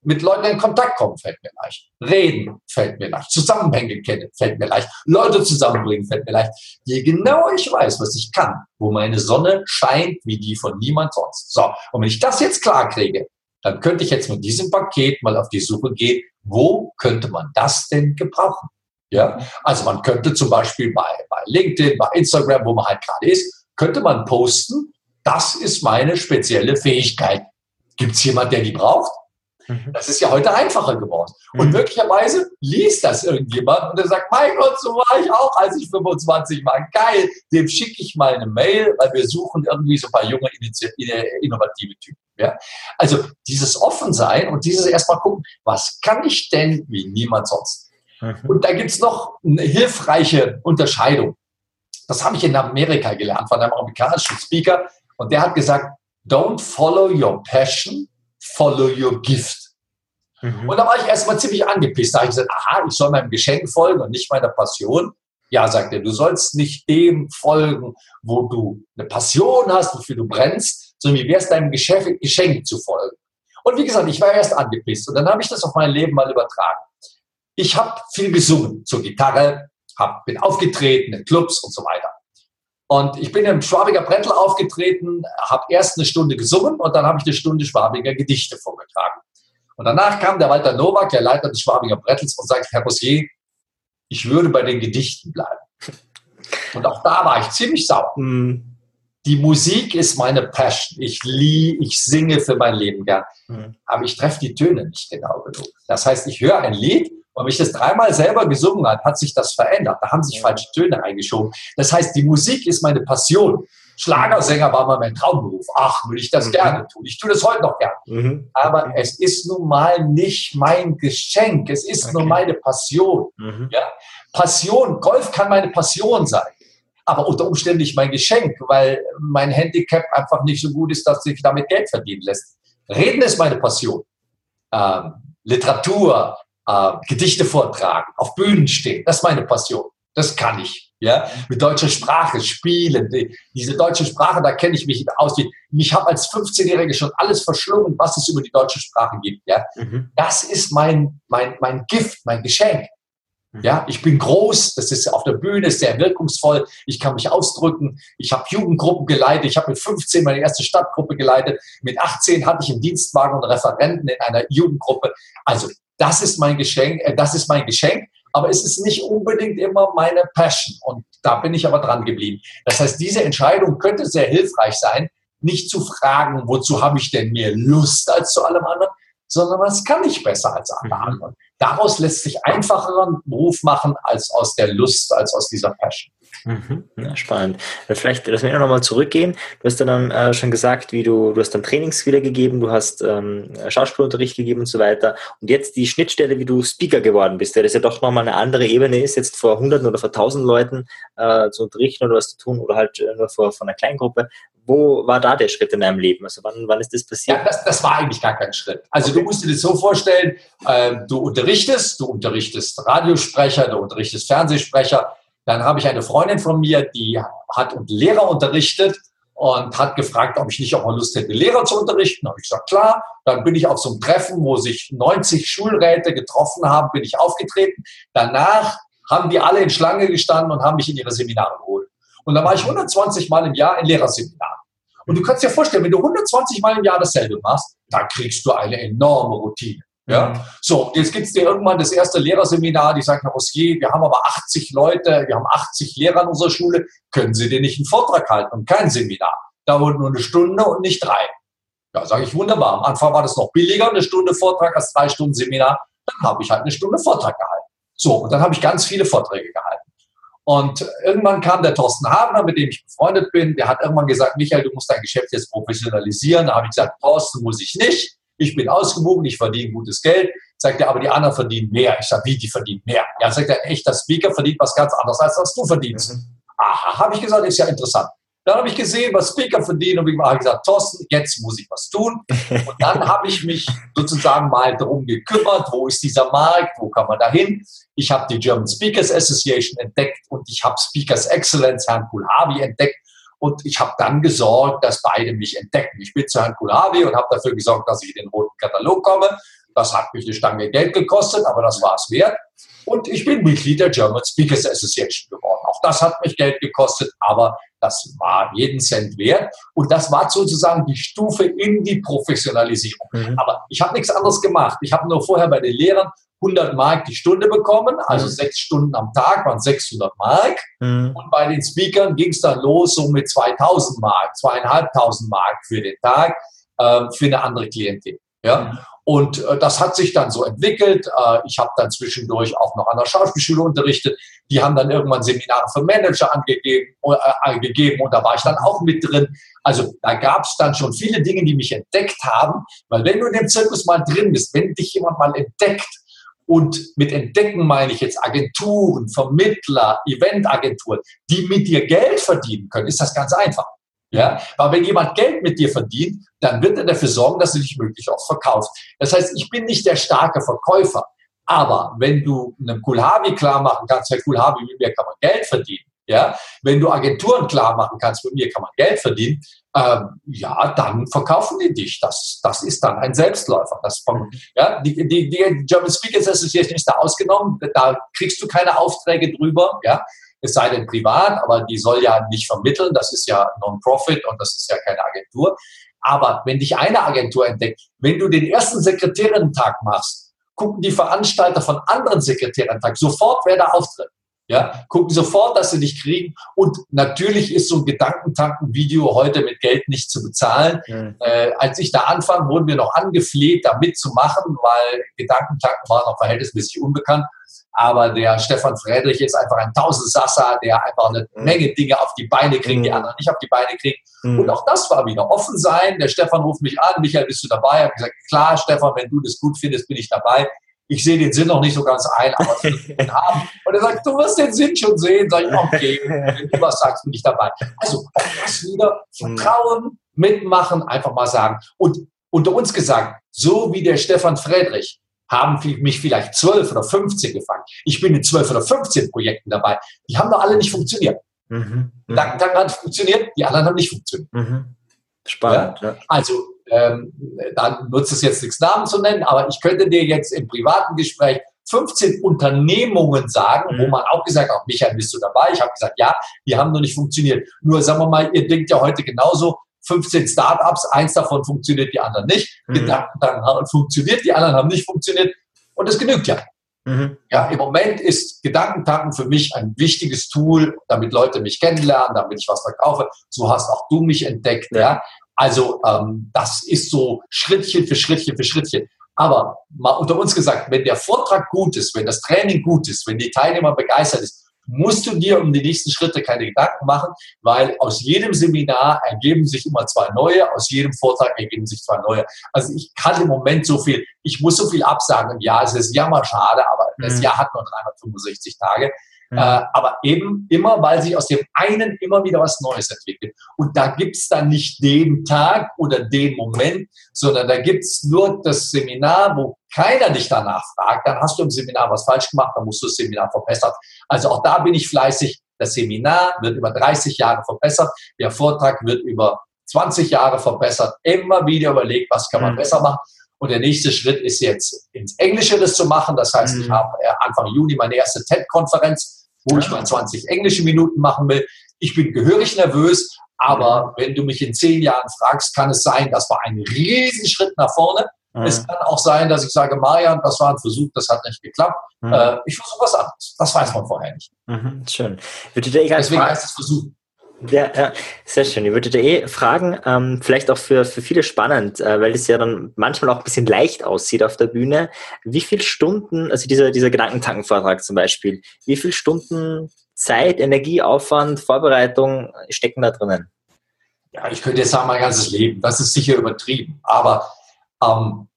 mit Leuten in Kontakt kommen, fällt mir leicht. Reden fällt mir leicht. Zusammenhänge kennen, fällt mir leicht. Leute zusammenbringen, fällt mir leicht. Je genauer ich weiß, was ich kann, wo meine Sonne scheint wie die von niemand sonst. So, und wenn ich das jetzt klar kriege, dann könnte ich jetzt mit diesem Paket mal auf die Suche gehen, wo könnte man das denn gebrauchen? Ja, also man könnte zum Beispiel bei, bei LinkedIn, bei Instagram, wo man halt gerade ist, könnte man posten, das ist meine spezielle Fähigkeit. Gibt es jemand, der die braucht? Mhm. Das ist ja heute einfacher geworden. Und mhm. möglicherweise liest das irgendjemand und er sagt, mein Gott, so war ich auch, als ich 25 war. Geil, dem schicke ich mal eine Mail, weil wir suchen irgendwie so ein paar junge, innovative Typen. Ja? Also dieses Offensein und dieses erstmal gucken, was kann ich denn wie niemand sonst? Mhm. Und da gibt es noch eine hilfreiche Unterscheidung. Das habe ich in Amerika gelernt von einem amerikanischen Speaker und der hat gesagt, don't follow your passion, follow your gift. Mhm. Und da war ich erstmal ziemlich angepisst. Da habe ich gesagt, aha, ich soll meinem Geschenk folgen und nicht meiner Passion. Ja, sagt er, du sollst nicht dem folgen, wo du eine Passion hast, wofür du brennst, sondern wie wär's deinem Geschenk, Geschenk zu folgen. Und wie gesagt, ich war erst angepisst und dann habe ich das auf mein Leben mal übertragen. Ich habe viel gesungen zur Gitarre, hab, bin aufgetreten in Clubs und so weiter. Und ich bin im Schwabiger Brettel aufgetreten, habe erst eine Stunde gesungen und dann habe ich eine Stunde Schwabiger Gedichte vorgetragen. Und danach kam der Walter Nowak, der Leiter des Schwabinger Brettels, und sagte, Herr Rossier, ich würde bei den Gedichten bleiben. Und auch da war ich ziemlich sauer. Mhm. Die Musik ist meine Passion. Ich liebe, ich singe für mein Leben gern. Mhm. Aber ich treffe die Töne nicht genau genug. Das heißt, ich höre ein Lied und wenn ich das dreimal selber gesungen hat, hat sich das verändert. Da haben sich falsche Töne eingeschoben. Das heißt, die Musik ist meine Passion. Schlagersänger war mal mein Traumberuf. Ach, will ich das mhm. gerne tun. Ich tue das heute noch gerne. Mhm. Aber es ist nun mal nicht mein Geschenk. Es ist okay. nur meine Passion. Mhm. Ja? Passion, Golf kann meine Passion sein. Aber unter Umständen nicht mein Geschenk, weil mein Handicap einfach nicht so gut ist, dass sich damit Geld verdienen lässt. Reden ist meine Passion. Ähm, Literatur, äh, Gedichte vortragen, auf Bühnen stehen, das ist meine Passion. Das kann ich. Ja, mit deutscher Sprache spielen. Die, diese deutsche Sprache, da kenne ich mich aus. Ich habe als 15-Jährige schon alles verschlungen, was es über die deutsche Sprache gibt. Ja, mhm. das ist mein, mein, mein Gift, mein Geschenk. Mhm. Ja, ich bin groß, das ist auf der Bühne sehr wirkungsvoll, ich kann mich ausdrücken, ich habe Jugendgruppen geleitet, ich habe mit 15 meine erste Stadtgruppe geleitet, mit 18 hatte ich einen Dienstwagen und Referenten in einer Jugendgruppe. Also, das ist mein Geschenk, äh, das ist mein Geschenk, aber es ist nicht unbedingt immer meine Passion und da bin ich aber dran geblieben. Das heißt, diese Entscheidung könnte sehr hilfreich sein, nicht zu fragen, wozu habe ich denn mehr Lust als zu allem anderen, sondern was kann ich besser als alle mhm. anderen. Daraus lässt sich einfacheren Beruf machen als aus der Lust, als aus dieser Passion. Mhm. Ja, spannend. Vielleicht lassen wir noch mal zurückgehen. Du hast dann äh, schon gesagt, wie du, du hast dann Trainings wiedergegeben, du hast ähm, Schauspielunterricht gegeben und so weiter. Und jetzt die Schnittstelle, wie du Speaker geworden bist, der das ja doch nochmal eine andere Ebene ist, jetzt vor Hunderten oder vor Tausend Leuten äh, zu unterrichten oder was zu tun oder halt äh, nur vor, vor einer kleinen Gruppe. Wo war da der Schritt in deinem Leben? Also wann, wann ist das passiert? Ja, das, das war eigentlich gar kein Schritt. Also okay. du musst dir das so vorstellen, äh, du unterrichtest, du unterrichtest Radiosprecher, du unterrichtest Fernsehsprecher. Dann habe ich eine Freundin von mir, die hat Lehrer unterrichtet und hat gefragt, ob ich nicht auch mal Lust hätte, Lehrer zu unterrichten. Da habe ich gesagt, klar. Dann bin ich auf so einem Treffen, wo sich 90 Schulräte getroffen haben, bin ich aufgetreten. Danach haben die alle in Schlange gestanden und haben mich in ihre Seminare geholt. Und da war ich 120 Mal im Jahr in Lehrerseminaren. Und du kannst dir vorstellen, wenn du 120 Mal im Jahr dasselbe machst, da kriegst du eine enorme Routine. Ja, mhm. so, jetzt gibt's dir irgendwann das erste Lehrerseminar, die sagen, Herr Rossier, wir haben aber 80 Leute, wir haben 80 Lehrer in unserer Schule, können Sie dir nicht einen Vortrag halten und kein Seminar? Da wurde nur eine Stunde und nicht drei. Ja, sage ich wunderbar. Am Anfang war das noch billiger, eine Stunde Vortrag als drei Stunden Seminar. Dann habe ich halt eine Stunde Vortrag gehalten. So, und dann habe ich ganz viele Vorträge gehalten. Und irgendwann kam der Thorsten Habner, mit dem ich befreundet bin, der hat irgendwann gesagt, Michael, du musst dein Geschäft jetzt professionalisieren. Da habe ich gesagt, Thorsten muss ich nicht. Ich bin ausgewogen, ich verdiene gutes Geld. Sagt er, aber die anderen verdienen mehr. Ich sage, wie, die verdienen mehr? Ja, sagt er, echt, das Speaker verdient was ganz anderes, als was du verdienst. Mhm. Aha, habe ich gesagt, ist ja interessant. Dann habe ich gesehen, was Speaker verdienen und habe gesagt, Thorsten, jetzt muss ich was tun. Und dann habe ich mich sozusagen mal darum gekümmert, wo ist dieser Markt, wo kann man da hin. Ich habe die German Speakers Association entdeckt und ich habe Speakers Excellence, Herrn Kulhavi, entdeckt. Und ich habe dann gesorgt, dass beide mich entdecken. Ich bin zu Herrn Kulhavi und habe dafür gesorgt, dass ich in den roten Katalog komme. Das hat mich eine Stange Geld gekostet, aber das war es wert. Und ich bin Mitglied der German Speakers Association geworden. Auch das hat mich Geld gekostet, aber das war jeden Cent wert. Und das war sozusagen die Stufe in die Professionalisierung. Mhm. Aber ich habe nichts anderes gemacht. Ich habe nur vorher bei den Lehrern 100 Mark die Stunde bekommen, also mhm. sechs Stunden am Tag waren 600 Mark. Mhm. Und bei den Speakern ging es dann los so mit 2000 Mark, zweieinhalbtausend Mark für den Tag äh, für eine andere Klientel. Ja? Und äh, das hat sich dann so entwickelt. Äh, ich habe dann zwischendurch auch noch an der Schauspielschule unterrichtet. Die haben dann irgendwann Seminare für Manager angegeben, äh, gegeben und da war ich dann auch mit drin. Also da gab es dann schon viele Dinge, die mich entdeckt haben. Weil wenn du in dem Zirkus mal drin bist, wenn dich jemand mal entdeckt, und mit entdecken meine ich jetzt Agenturen, Vermittler, Eventagenturen, die mit dir Geld verdienen können, ist das ganz einfach. Ja, aber wenn jemand Geld mit dir verdient, dann wird er dafür sorgen, dass du dich möglichst auch verkaufst. Das heißt, ich bin nicht der starke Verkäufer. Aber wenn du einem Kulhavi klar machen kannst, Herr Kulhavi, mit mir kann man Geld verdienen. Ja, wenn du Agenturen klar machen kannst, mit mir kann man Geld verdienen, ähm, ja, dann verkaufen die dich. Das, das ist dann ein Selbstläufer. Das von, ja, die, die, die German Speakers Association ist da ausgenommen. Da kriegst du keine Aufträge drüber. Ja, es sei denn privat, aber die soll ja nicht vermitteln. Das ist ja Non-Profit und das ist ja keine Agentur. Aber wenn dich eine Agentur entdeckt, wenn du den ersten Sekretärinnen-Tag machst, gucken die Veranstalter von anderen Sekretärinnen-Tag sofort, wer da auftritt. Ja, gucken sofort, dass sie dich kriegen. Und natürlich ist so ein Gedankentanken-Video heute mit Geld nicht zu bezahlen. Mhm. Äh, als ich da anfang, wurden wir noch angefleht, da mitzumachen, weil Gedankentanken war noch verhältnismäßig unbekannt. Aber der Stefan Friedrich ist einfach ein Tausendsasser, der einfach eine mhm. Menge Dinge auf die Beine kriegt, die mhm. anderen nicht auf die Beine kriegen. Mhm. Und auch das war wieder offen sein. Der Stefan ruft mich an, Michael, bist du dabei? Ich habe gesagt, klar, Stefan, wenn du das gut findest, bin ich dabei. Ich sehe den Sinn noch nicht so ganz ein, aber den haben. Und er sagt, du wirst den Sinn schon sehen. Sag ich, okay, wenn du was sagst, bin ich dabei. Also auch das wieder Vertrauen, mitmachen, einfach mal sagen. Und unter uns gesagt, so wie der Stefan Friedrich haben mich vielleicht zwölf oder 15 gefangen. Ich bin in zwölf oder 15 Projekten dabei. Die haben doch alle nicht funktioniert. Mhm. mhm. Dann, dann hat es funktioniert, die anderen haben nicht funktioniert. Mhm. Spannend. Ja? Ja. Also, ähm, dann nutzt es jetzt nichts Namen zu nennen, aber ich könnte dir jetzt im privaten Gespräch 15 Unternehmungen sagen, mhm. wo man auch gesagt hat, Michael, bist du dabei? Ich habe gesagt, ja, die haben noch nicht funktioniert. Nur sagen wir mal, ihr denkt ja heute genauso, 15 Startups, eins davon funktioniert, die anderen nicht. Mhm. Dann funktioniert, die anderen haben nicht funktioniert. Und das genügt ja. Mhm. Ja, im Moment ist Gedankentanken für mich ein wichtiges Tool, damit Leute mich kennenlernen, damit ich was verkaufe. So hast auch du mich entdeckt. Ja. ja. Also ähm, das ist so Schrittchen für Schrittchen für Schrittchen. Aber mal unter uns gesagt, wenn der Vortrag gut ist, wenn das Training gut ist, wenn die Teilnehmer begeistert ist, musst du dir um die nächsten Schritte keine Gedanken machen, weil aus jedem Seminar ergeben sich immer zwei neue, aus jedem Vortrag ergeben sich zwei neue. Also ich kann im Moment so viel, ich muss so viel absagen. Ja, es ist jammerschade, aber mhm. das Jahr hat nur 365 Tage. Mhm. Äh, aber eben immer, weil sich aus dem einen immer wieder was Neues entwickelt. Und da gibt's dann nicht den Tag oder den Moment, sondern da gibt's nur das Seminar, wo keiner dich danach fragt. Dann hast du im Seminar was falsch gemacht, dann musst du das Seminar verbessern. Also auch da bin ich fleißig. Das Seminar wird über 30 Jahre verbessert. Der Vortrag wird über 20 Jahre verbessert. Immer wieder überlegt, was kann man mhm. besser machen. Und der nächste Schritt ist jetzt ins Englische das zu machen. Das heißt, mhm. ich habe äh, Anfang Juni meine erste TED-Konferenz wo ich mal 20 englische Minuten machen will. Ich bin gehörig nervös, aber wenn du mich in zehn Jahren fragst, kann es sein, das war ein Riesenschritt nach vorne. Mhm. Es kann auch sein, dass ich sage, Marian, das war ein Versuch, das hat nicht geklappt. Mhm. Äh, ich versuche was anderes. Das weiß man vorher nicht. Mhm, schön. Deswegen heißt es Versuch. Ja, ja, sehr schön. Ich würde dir eh fragen, ähm, vielleicht auch für, für viele spannend, äh, weil es ja dann manchmal auch ein bisschen leicht aussieht auf der Bühne. Wie viele Stunden, also dieser, dieser Gedankentankenvortrag zum Beispiel, wie viele Stunden Zeit, Energie, Aufwand, Vorbereitung stecken da drinnen? Ja, ich könnte jetzt sagen, mein ganzes Leben. Das ist sicher übertrieben. Aber ähm,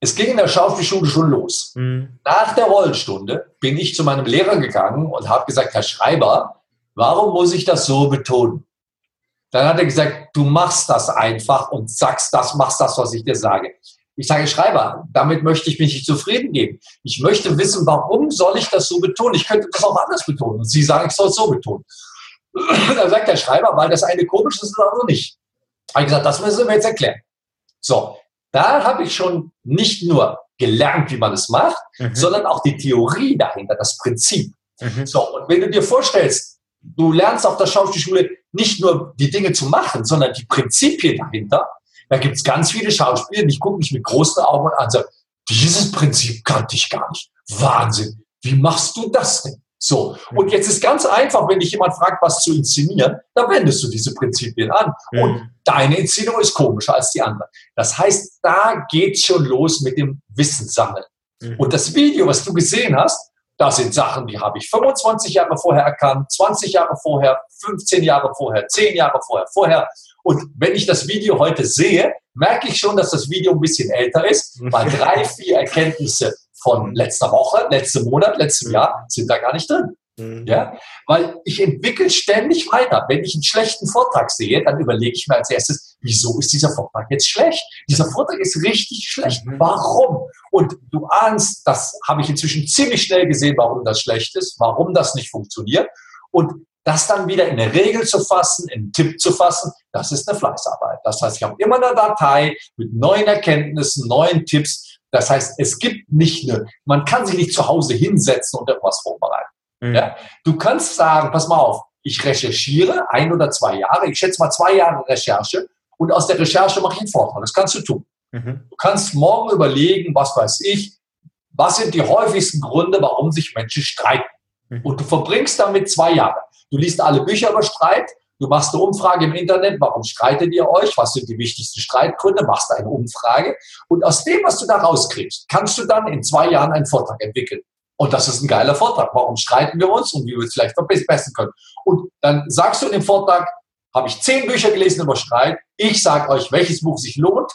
es ging in der Schauspielschule schon los. Mhm. Nach der Rollenstunde bin ich zu meinem Lehrer gegangen und habe gesagt, Herr Schreiber, Warum muss ich das so betonen? Dann hat er gesagt, du machst das einfach und sagst das, machst das, was ich dir sage. Ich sage, Schreiber, damit möchte ich mich nicht zufrieden geben. Ich möchte wissen, warum soll ich das so betonen? Ich könnte das auch anders betonen. Und Sie sagen, ich soll es so betonen. Dann sagt der Schreiber, weil das eine komisch ist, das andere nicht. Habe ich gesagt, das müssen wir jetzt erklären. So, da habe ich schon nicht nur gelernt, wie man es macht, mhm. sondern auch die Theorie dahinter, das Prinzip. Mhm. So, und wenn du dir vorstellst, du lernst auf der Schauspielschule nicht nur die Dinge zu machen, sondern die Prinzipien dahinter. Da gibt es ganz viele Schauspieler, die gucken mich mit großen Augen an und sagen, dieses Prinzip kannte ich gar nicht. Wahnsinn. Wie machst du das denn? So. Und jetzt ist ganz einfach, wenn dich jemand fragt, was zu inszenieren, dann wendest du diese Prinzipien an. Mhm. Und deine Inszenierung ist komischer als die andere. Das heißt, da geht schon los mit dem Wissenssammeln. Mhm. Und das Video, was du gesehen hast, das sind Sachen, die habe ich 25 Jahre vorher erkannt, 20 Jahre vorher, 15 Jahre vorher, 10 Jahre vorher, vorher. Und wenn ich das Video heute sehe, merke ich schon, dass das Video ein bisschen älter ist, weil drei, vier Erkenntnisse von letzter Woche, letztem Monat, letztem Jahr sind da gar nicht drin. Mhm. Ja? Weil ich entwickle ständig weiter. Wenn ich einen schlechten Vortrag sehe, dann überlege ich mir als erstes, wieso ist dieser Vortrag jetzt schlecht? Dieser Vortrag ist richtig schlecht. Mhm. Warum? Und du ahnst, das habe ich inzwischen ziemlich schnell gesehen, warum das schlecht ist, warum das nicht funktioniert. Und das dann wieder in eine Regel zu fassen, in einen Tipp zu fassen, das ist eine Fleißarbeit. Das heißt, ich habe immer eine Datei mit neuen Erkenntnissen, neuen Tipps. Das heißt, es gibt nicht eine, man kann sich nicht zu Hause hinsetzen und etwas vorbereiten. Mhm. Ja? Du kannst sagen, pass mal auf, ich recherchiere ein oder zwei Jahre, ich schätze mal zwei Jahre Recherche und aus der Recherche mache ich einen Vortrag. Das kannst du tun. Mhm. Du kannst morgen überlegen, was weiß ich, was sind die häufigsten Gründe, warum sich Menschen streiten. Mhm. Und du verbringst damit zwei Jahre. Du liest alle Bücher über Streit, du machst eine Umfrage im Internet, warum streitet ihr euch, was sind die wichtigsten Streitgründe, machst eine Umfrage und aus dem, was du da rauskriegst, kannst du dann in zwei Jahren einen Vortrag entwickeln. Und das ist ein geiler Vortrag. Warum streiten wir uns und wie wir es vielleicht verbessern können? Und dann sagst du in dem Vortrag, habe ich zehn Bücher gelesen über Streit. Ich sage euch, welches Buch sich lohnt,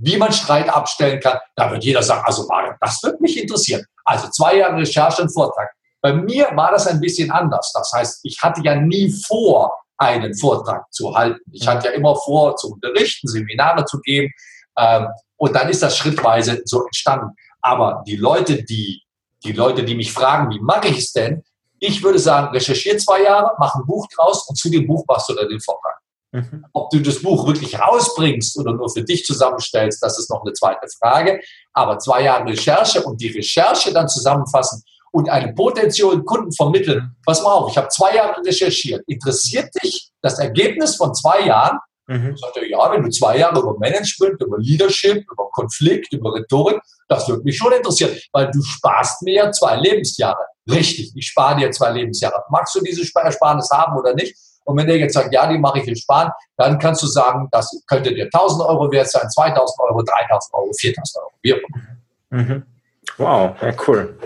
wie man Streit abstellen kann. Da wird jeder sagen, also Mario, das wird mich interessieren. Also zwei Jahre Recherche und Vortrag. Bei mir war das ein bisschen anders. Das heißt, ich hatte ja nie vor, einen Vortrag zu halten. Ich hatte ja immer vor, zu unterrichten, Seminare zu geben. Ähm, und dann ist das schrittweise so entstanden. Aber die Leute, die, die Leute, die mich fragen, wie mache ich es denn? Ich würde sagen, recherchiere zwei Jahre, mach ein Buch draus und zu dem Buch machst du dann den Vortrag. Mhm. Ob du das Buch wirklich rausbringst oder nur für dich zusammenstellst, das ist noch eine zweite Frage. Aber zwei Jahre Recherche und die Recherche dann zusammenfassen und einem potenziellen Kunden vermitteln, pass mal auf, ich habe zwei Jahre recherchiert. Interessiert dich das Ergebnis von zwei Jahren? Mhm. Sagt er, ja, wenn du zwei Jahre über Management, über Leadership, über Konflikt, über Rhetorik, das würde mich schon interessieren, weil du sparst mir ja zwei Lebensjahre. Richtig, ich spare dir zwei Lebensjahre. Magst du diese Ersparnis haben oder nicht? Und wenn der jetzt sagt, ja, die mache ich in sparen, dann kannst du sagen, das könnte dir 1000 Euro wert sein, 2000 Euro, 3000 Euro, 4000 Euro, immer. Mhm. Wow, ja, cool.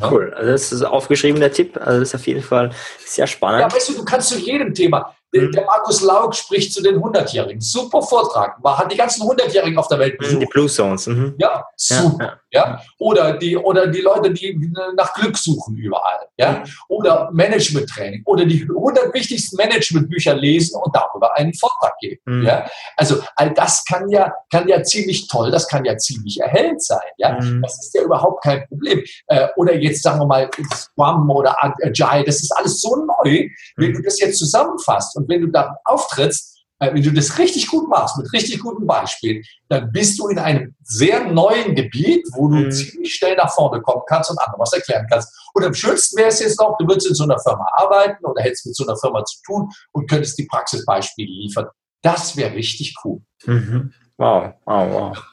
Cool. Also das ist aufgeschrieben, der Tipp. Also das ist auf jeden Fall sehr spannend. Ja, weißt du, du kannst zu jedem Thema, Mhm. Der Markus Laug spricht zu den 100-Jährigen. Super Vortrag. Man hat die ganzen 100-Jährigen auf der Welt mhm, besucht. Die Blue Zones. Mhm. Ja, super. Ja, ja. Ja, Oder, die, oder die Leute, die nach Glück suchen überall. Ja? Oder Management-Training. Oder die 100 wichtigsten Management-Bücher lesen und darüber einen Vortrag geben. Mhm. Ja? Also all das kann ja, kann ja ziemlich toll, das kann ja ziemlich erhellend sein. Ja? Mhm. Das ist ja überhaupt kein Problem. Äh, oder jetzt sagen wir mal Scrum oder Agile, das ist alles so neu. Wenn mhm. du das jetzt zusammenfasst und wenn du da auftrittst, wenn du das richtig gut machst, mit richtig guten Beispielen, dann bist du in einem sehr neuen Gebiet, wo du mhm. ziemlich schnell nach vorne kommen kannst und anderen was erklären kannst. Und am schönsten wäre es jetzt noch, du würdest in so einer Firma arbeiten oder hättest mit so einer Firma zu tun und könntest die Praxisbeispiele liefern. Das wäre richtig cool. Mhm. Wow, wow, wow.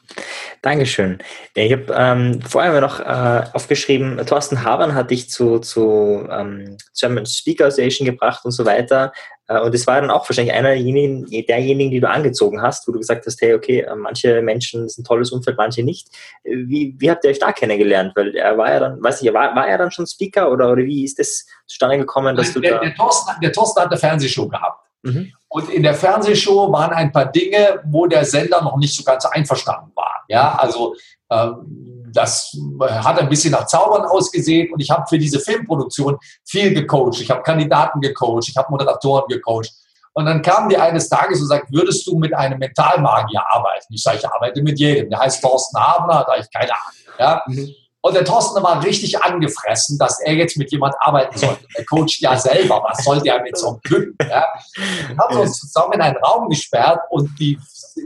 Dankeschön. Ich habe ähm, vorher noch äh, aufgeschrieben, Thorsten Habern hat dich zu, zu ähm, German Speaker Association gebracht und so weiter. Äh, und es war dann auch wahrscheinlich einer derjenigen, derjenigen, die du angezogen hast, wo du gesagt hast, hey, okay, äh, manche Menschen sind ein tolles Umfeld, manche nicht. Wie, wie habt ihr euch da kennengelernt? Weil er war ja dann, weiß ich, war, war er dann schon Speaker oder, oder wie ist das zustande gekommen, dass du der, da... Der Thorsten, der Thorsten hat eine Fernsehshow gehabt. Mhm. Und in der Fernsehshow waren ein paar Dinge, wo der Sender noch nicht so ganz einverstanden war. Ja, also ähm, das hat ein bisschen nach Zaubern ausgesehen und ich habe für diese Filmproduktion viel gecoacht. Ich habe Kandidaten gecoacht, ich habe Moderatoren gecoacht. Und dann kamen die eines Tages und sagten, würdest du mit einem Mentalmagier arbeiten? Ich sage, ich arbeite mit jedem. Der heißt Thorsten Habner, da ich keine Ahnung. Ja? Mhm. Und der Thorsten war richtig angefressen, dass er jetzt mit jemand arbeiten sollte. Der Coach ja selber, was soll der mit so einem Typen? Ja? Wir haben uns zusammen in einen Raum gesperrt und die,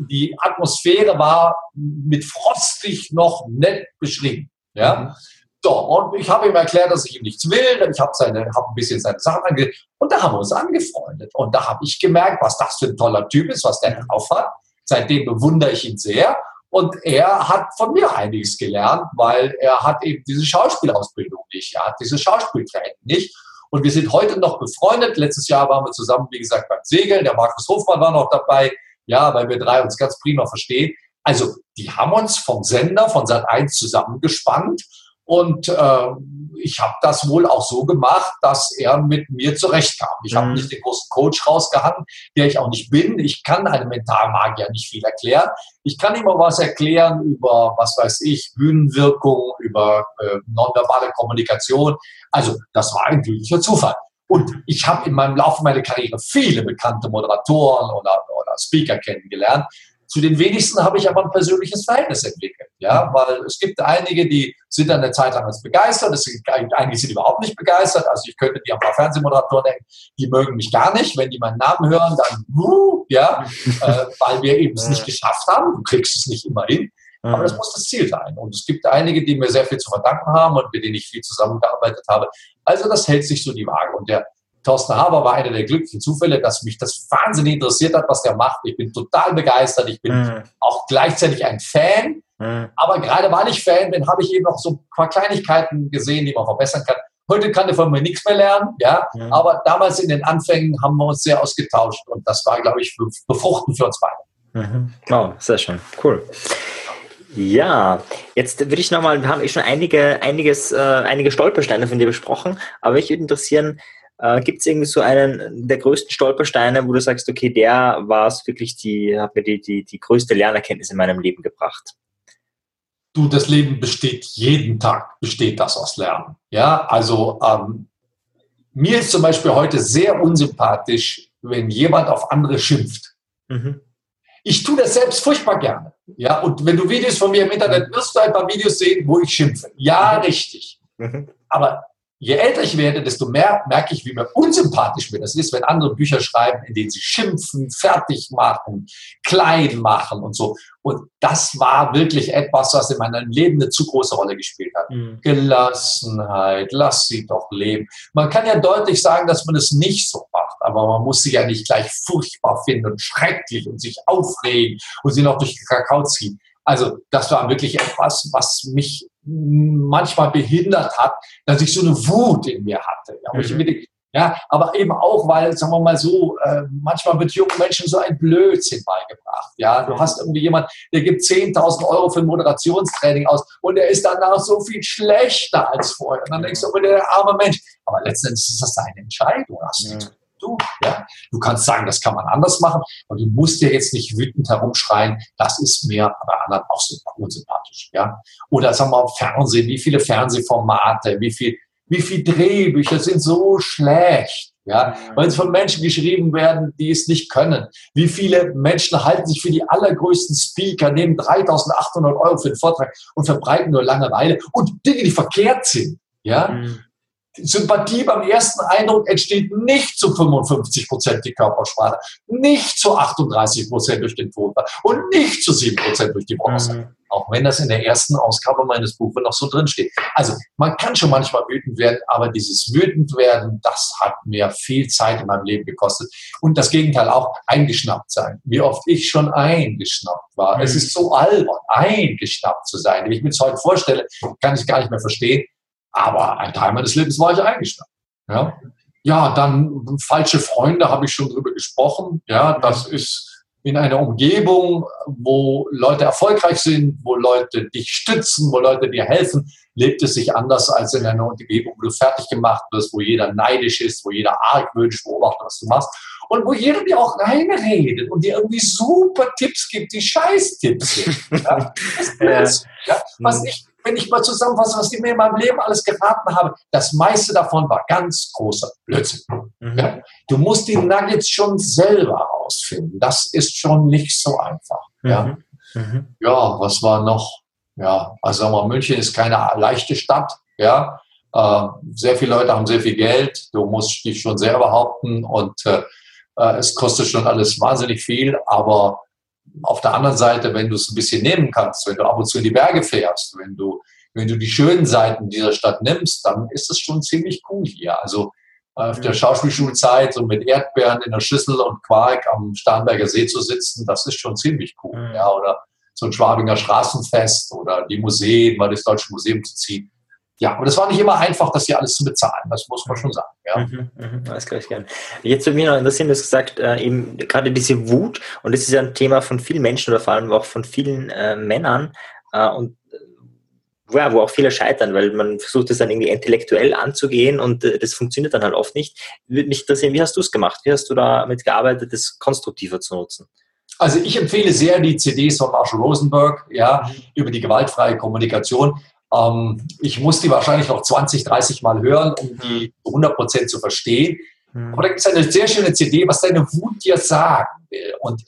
die Atmosphäre war mit frostig noch nett beschrieben. Ja? So, und ich habe ihm erklärt, dass ich ihm nichts will. Ich habe hab ein bisschen seine Sachen ange und da haben wir uns angefreundet. Und da habe ich gemerkt, was das für ein toller Typ ist, was der drauf hat. Seitdem bewundere ich ihn sehr. Und er hat von mir einiges gelernt, weil er hat eben diese Schauspielausbildung nicht. Er hat diese Schauspieltraining nicht. Und wir sind heute noch befreundet. Letztes Jahr waren wir zusammen, wie gesagt, beim Segeln. Der Markus Hofmann war noch dabei. Ja, weil wir drei uns ganz prima verstehen. Also, die haben uns vom Sender, von Sat 1 zusammengespannt. Und äh, ich habe das wohl auch so gemacht, dass er mit mir zurechtkam. Ich mhm. habe nicht den großen Coach rausgehangen, der ich auch nicht bin. Ich kann einem Mentalmagier nicht viel erklären. Ich kann ihm aber was erklären über, was weiß ich, Bühnenwirkung, über äh, nonverbale Kommunikation. Also das war ein glücklicher Zufall. Und ich habe in meinem Laufe meiner Karriere viele bekannte Moderatoren oder, oder Speaker kennengelernt. Zu den wenigsten habe ich aber ein persönliches Verhältnis entwickelt. Ja, weil es gibt einige, die sind dann eine Zeit lang als begeistert, es gibt einige, sind überhaupt nicht begeistert. Also ich könnte dir ein paar Fernsehmoderatoren denken, die mögen mich gar nicht. Wenn die meinen Namen hören, dann, uh, ja, äh, weil wir eben es nicht geschafft haben. Du kriegst es nicht immer hin. Aber das muss das Ziel sein. Und es gibt einige, die mir sehr viel zu verdanken haben und mit denen ich viel zusammengearbeitet habe. Also das hält sich so die Waage. Und der Thorsten Haber war einer der glücklichen Zufälle, dass mich das wahnsinnig interessiert hat, was der macht. Ich bin total begeistert. Ich bin mhm. auch gleichzeitig ein Fan. Mhm. Aber gerade weil ich Fan bin, habe ich eben noch so ein paar Kleinigkeiten gesehen, die man verbessern kann. Heute kann er von mir nichts mehr lernen, ja. Mhm. Aber damals in den Anfängen haben wir uns sehr ausgetauscht und das war, glaube ich, befruchtend für uns beide. Mhm. Oh, sehr schön. Cool. Ja, jetzt würde ich nochmal, wir haben eh schon einige, einiges, äh, einige Stolpersteine von dir besprochen, aber mich würde interessieren, äh, gibt es irgendwie so einen der größten Stolpersteine, wo du sagst, okay, der war es wirklich, die hat mir die, die, die größte Lernerkenntnis in meinem Leben gebracht? Du, das Leben besteht jeden Tag, besteht das aus Lernen. Ja, also ähm, mir ist zum Beispiel heute sehr unsympathisch, wenn jemand auf andere schimpft. Mhm. Ich tue das selbst furchtbar gerne. Ja, und wenn du Videos von mir im Internet wirst du ein paar Videos sehen, wo ich schimpfe. Ja, mhm. richtig. Mhm. Aber je älter ich werde, desto mehr merke ich, wie mir unsympathisch mir das ist, wenn andere Bücher schreiben, in denen sie schimpfen, fertig machen, klein machen und so. Und das war wirklich etwas, was in meinem Leben eine zu große Rolle gespielt hat. Mhm. Gelassenheit, lass sie doch leben. Man kann ja deutlich sagen, dass man es nicht so macht, aber man muss sie ja nicht gleich furchtbar finden und schrecklich und sich aufregen und sie noch durch den Kakao ziehen. Also das war wirklich etwas, was mich manchmal behindert hat, dass ich so eine Wut in mir hatte. Ja, mhm. ja aber eben auch, weil, sagen wir mal so, äh, manchmal wird jungen Menschen so ein Blödsinn beigebracht. Ja, du hast irgendwie jemand, der gibt 10.000 Euro für ein Moderationstraining aus und der ist danach so viel schlechter als vorher. Und dann denkst du, oh, der arme Mensch. Aber letztendlich ist das seine Entscheidung. Hast du ja du. Ja? Du kannst sagen, das kann man anders machen, aber du musst dir jetzt nicht wütend herumschreien, das ist mir bei anderen auch so unsympathisch. Ja? Oder sagen wir mal Fernsehen, wie viele Fernsehformate, wie viel, wie viele Drehbücher sind so schlecht. Ja, weil sie von Menschen geschrieben werden, die es nicht können. Wie viele Menschen halten sich für die allergrößten Speaker, nehmen 3800 Euro für den Vortrag und verbreiten nur Langeweile und Dinge, die verkehrt sind. Ja, mhm. Sympathie beim ersten Eindruck entsteht nicht zu 55 Prozent die Körpersprache, nicht zu 38 Prozent durch den Ton und nicht zu 7 Prozent durch die Bronze. Mhm. Auch wenn das in der ersten Ausgabe meines Buches noch so drin steht. Also man kann schon manchmal wütend werden, aber dieses wütend werden, das hat mir viel Zeit in meinem Leben gekostet. Und das Gegenteil auch eingeschnappt sein. Wie oft ich schon eingeschnappt war. Mhm. Es ist so albern, eingeschnappt zu sein. Wenn ich mir das heute vorstelle, kann ich gar nicht mehr verstehen aber ein Teil meines Lebens war ich eingeschnappt. Ja, ja dann falsche Freunde habe ich schon drüber gesprochen. Ja, das ist in einer Umgebung, wo Leute erfolgreich sind, wo Leute dich stützen, wo Leute dir helfen, lebt es sich anders als in einer Umgebung, wo du fertig gemacht wirst, wo jeder neidisch ist, wo jeder argwöhnisch beobachtet, was du machst und wo jeder dir auch reinredet und dir irgendwie super Tipps gibt, die Scheiß-Tipps sind. Ja? Das ja. ja? Was ich wenn ich mal zusammenfasse, was ich mir in meinem Leben alles geraten habe, das meiste davon war ganz großer Blödsinn. Mhm. Ja? Du musst die Nuggets schon selber rausfinden. Das ist schon nicht so einfach. Mhm. Ja? Mhm. ja, was war noch? Ja, also sagen wir, München ist keine leichte Stadt. Ja, äh, sehr viele Leute haben sehr viel Geld. Du musst dich schon sehr behaupten und äh, äh es kostet schon alles wahnsinnig viel, aber auf der anderen Seite, wenn du es ein bisschen nehmen kannst, wenn du ab und zu in die Berge fährst, wenn du, wenn du die schönen Seiten dieser Stadt nimmst, dann ist es schon ziemlich cool hier. Also auf der Schauspielschulzeit so mit Erdbeeren in der Schüssel und Quark am Starnberger See zu sitzen, das ist schon ziemlich cool. Ja, oder so ein Schwabinger Straßenfest oder die Museen, mal das Deutsche Museum zu ziehen ja, aber das war nicht immer einfach, das hier alles zu bezahlen. Das muss man schon sagen. Ja. Mhm, mh, das kann ich gerne. Jetzt würde mich noch interessieren, du hast gesagt, äh, eben gerade diese Wut, und das ist ja ein Thema von vielen Menschen oder vor allem auch von vielen äh, Männern, äh, und äh, ja, wo auch viele scheitern, weil man versucht es dann irgendwie intellektuell anzugehen und äh, das funktioniert dann halt oft nicht. Würde mich interessieren, wie hast du es gemacht? Wie hast du damit gearbeitet, das konstruktiver zu nutzen? Also ich empfehle sehr die CDs von Marshall Rosenberg, ja, mhm. über die gewaltfreie Kommunikation. Ähm, ich muss die wahrscheinlich noch 20, 30 Mal hören, um die zu 100 Prozent zu verstehen. Mhm. Aber da gibt es eine sehr schöne CD, was deine Wut dir sagen will. Und,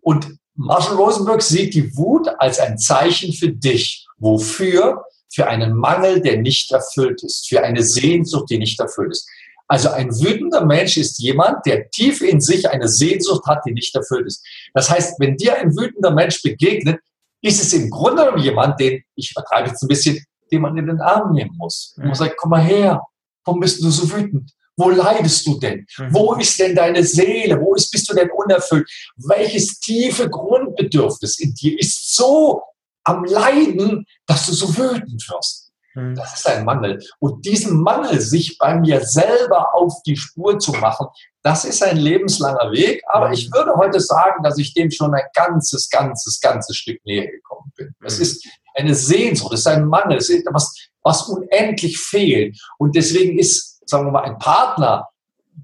und Marshall Rosenberg sieht die Wut als ein Zeichen für dich. Wofür? Für einen Mangel, der nicht erfüllt ist, für eine Sehnsucht, die nicht erfüllt ist. Also ein wütender Mensch ist jemand, der tief in sich eine Sehnsucht hat, die nicht erfüllt ist. Das heißt, wenn dir ein wütender Mensch begegnet, ist es im Grunde genommen jemand, den, ich übertreibe jetzt ein bisschen, den man in den Arm nehmen muss. Man muss sagen, komm mal her, warum bist du so wütend? Wo leidest du denn? Mhm. Wo ist denn deine Seele? Wo ist, bist du denn unerfüllt? Welches tiefe Grundbedürfnis in dir ist so am Leiden, dass du so wütend wirst? Mhm. Das ist ein Mangel. Und diesen Mangel, sich bei mir selber auf die Spur zu machen, das ist ein lebenslanger Weg. Aber mhm. ich würde heute sagen, dass ich dem schon ein ganzes, ganzes, ganzes Stück näher gekommen bin. Es mhm. ist eine Sehnsucht, es ist ein Mangel, es ist etwas, was unendlich fehlt. Und deswegen ist, sagen wir mal, ein Partner,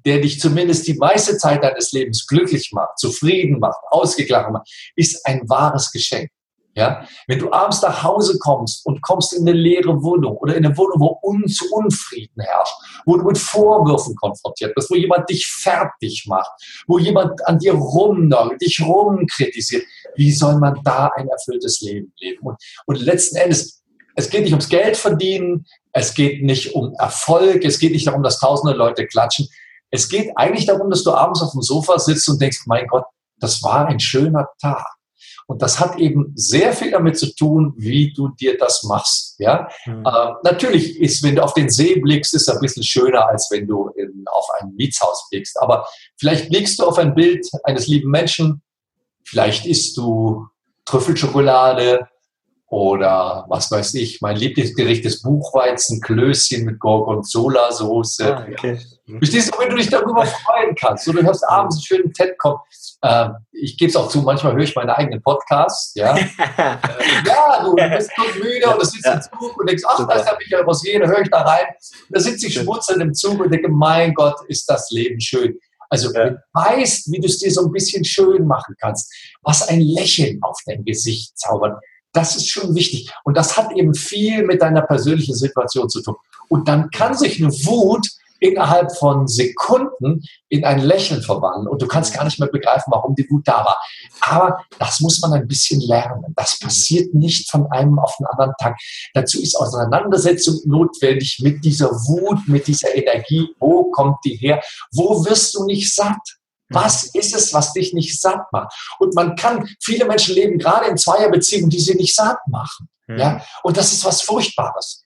der dich zumindest die meiste Zeit deines Lebens glücklich macht, zufrieden macht, ausgeglichen macht, ist ein wahres Geschenk. Ja? Wenn du abends nach Hause kommst und kommst in eine leere Wohnung oder in eine Wohnung, wo Un Unfrieden herrscht, wo du mit Vorwürfen konfrontiert bist, wo jemand dich fertig macht, wo jemand an dir rumnörgelt, dich rumkritisiert, wie soll man da ein erfülltes Leben leben? Und, und letzten Endes, es geht nicht ums Geld verdienen, es geht nicht um Erfolg, es geht nicht darum, dass tausende Leute klatschen. Es geht eigentlich darum, dass du abends auf dem Sofa sitzt und denkst, mein Gott, das war ein schöner Tag. Und das hat eben sehr viel damit zu tun, wie du dir das machst. Ja? Mhm. Äh, natürlich ist, wenn du auf den See blickst, ist es ein bisschen schöner, als wenn du in, auf ein Mietshaus blickst. Aber vielleicht blickst du auf ein Bild eines lieben Menschen, vielleicht isst du Trüffelschokolade, oder was weiß ich, mein Lieblingsgericht ist Buchweizenklößchen mit Gorgonzola-Soße. Ah, okay. Verstehst du, wenn du dich darüber freuen kannst? Oder du hörst abends einen schönen TED-Com. Äh, ich gebe es auch zu, manchmal höre ich meine eigenen Podcasts. Ja, äh, ja du bist so müde und du sitzt ja. im Zug und denkst, ach, da ist der Michael Rosier, da höre ich da rein. Da sitze ich schmunzelnd im Zug und denke, mein Gott, ist das Leben schön. Also ja. du weißt, wie du es dir so ein bisschen schön machen kannst, was ein Lächeln auf dein Gesicht zaubert das ist schon wichtig. Und das hat eben viel mit deiner persönlichen Situation zu tun. Und dann kann sich eine Wut innerhalb von Sekunden in ein Lächeln verwandeln und du kannst gar nicht mehr begreifen, warum die Wut da war. Aber das muss man ein bisschen lernen. Das passiert nicht von einem auf den anderen Tag. Dazu ist Auseinandersetzung notwendig mit dieser Wut, mit dieser Energie. Wo kommt die her? Wo wirst du nicht satt? Was ist es, was dich nicht satt macht? Und man kann, viele Menschen leben gerade in Zweierbeziehungen, die sie nicht satt machen. Mhm. Ja? Und das ist was Furchtbares.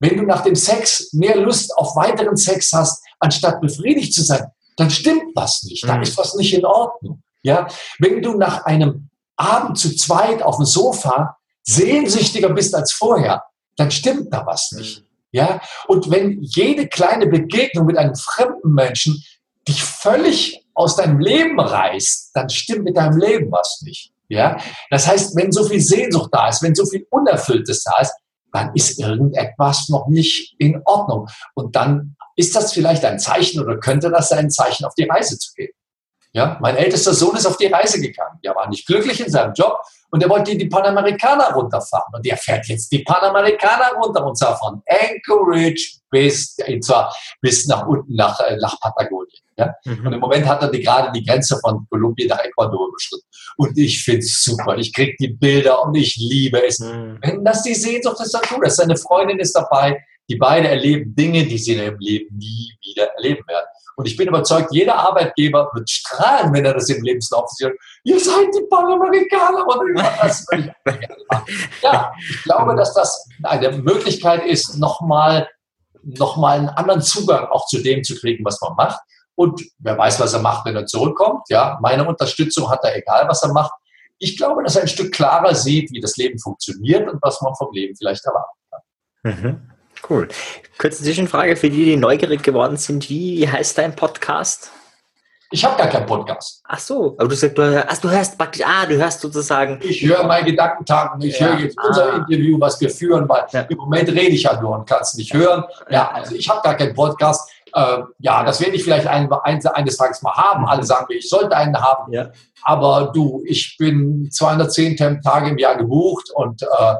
Wenn du nach dem Sex mehr Lust auf weiteren Sex hast, anstatt befriedigt zu sein, dann stimmt was nicht. Da mhm. ist was nicht in Ordnung. Ja? Wenn du nach einem Abend zu zweit auf dem Sofa sehnsüchtiger bist als vorher, dann stimmt da was nicht. Mhm. Ja? Und wenn jede kleine Begegnung mit einem fremden Menschen dich völlig aus deinem Leben reißt, dann stimmt mit deinem Leben was nicht. Ja? Das heißt, wenn so viel Sehnsucht da ist, wenn so viel Unerfülltes da ist, dann ist irgendetwas noch nicht in Ordnung. Und dann ist das vielleicht ein Zeichen oder könnte das sein, ein Zeichen, auf die Reise zu gehen. Ja, mein ältester Sohn ist auf die Reise gegangen. Er war nicht glücklich in seinem Job und er wollte die Panamerikaner runterfahren. Und er fährt jetzt die Panamerikaner runter und zwar von Anchorage bis, und zwar bis nach unten nach, äh, nach Patagonien. Ja? Mhm. Und im Moment hat er die, gerade die Grenze von Kolumbien nach Ecuador überschritten. Und ich finde es super. Ich kriege die Bilder und ich liebe es. Mhm. Wenn das die Sehnsucht ist, dann tut das. Seine Freundin ist dabei. Die beiden erleben Dinge, die sie in ihrem Leben nie wieder erleben werden. Und ich bin überzeugt, jeder Arbeitgeber wird strahlen, wenn er das im Lebenslauf sieht. Ihr seid die Panamerikaner. Ja, ich glaube, dass das eine Möglichkeit ist, nochmal noch mal einen anderen Zugang auch zu dem zu kriegen, was man macht. Und wer weiß, was er macht, wenn er zurückkommt. Ja, meine Unterstützung hat er, egal was er macht. Ich glaube, dass er ein Stück klarer sieht, wie das Leben funktioniert und was man vom Leben vielleicht erwarten kann. Mhm. Cool. Kurze Zwischenfrage für die, die neugierig geworden sind. Wie heißt dein Podcast? Ich habe gar keinen Podcast. Ach so, aber du sagst, du hörst, du hörst praktisch, ah, du hörst sozusagen. Ich höre mein Gedankentagen, ich ja. höre jetzt ah. unser Interview, was wir führen, weil ja. im Moment rede ich ja nur und kann es nicht hören. Ja, also ich habe gar keinen Podcast. Äh, ja, das werde ich vielleicht ein, ein, eines Tages mal haben. Mhm. Alle sagen mir, ich sollte einen haben. Ja. Aber du, ich bin 210 Tage im Jahr gebucht und äh,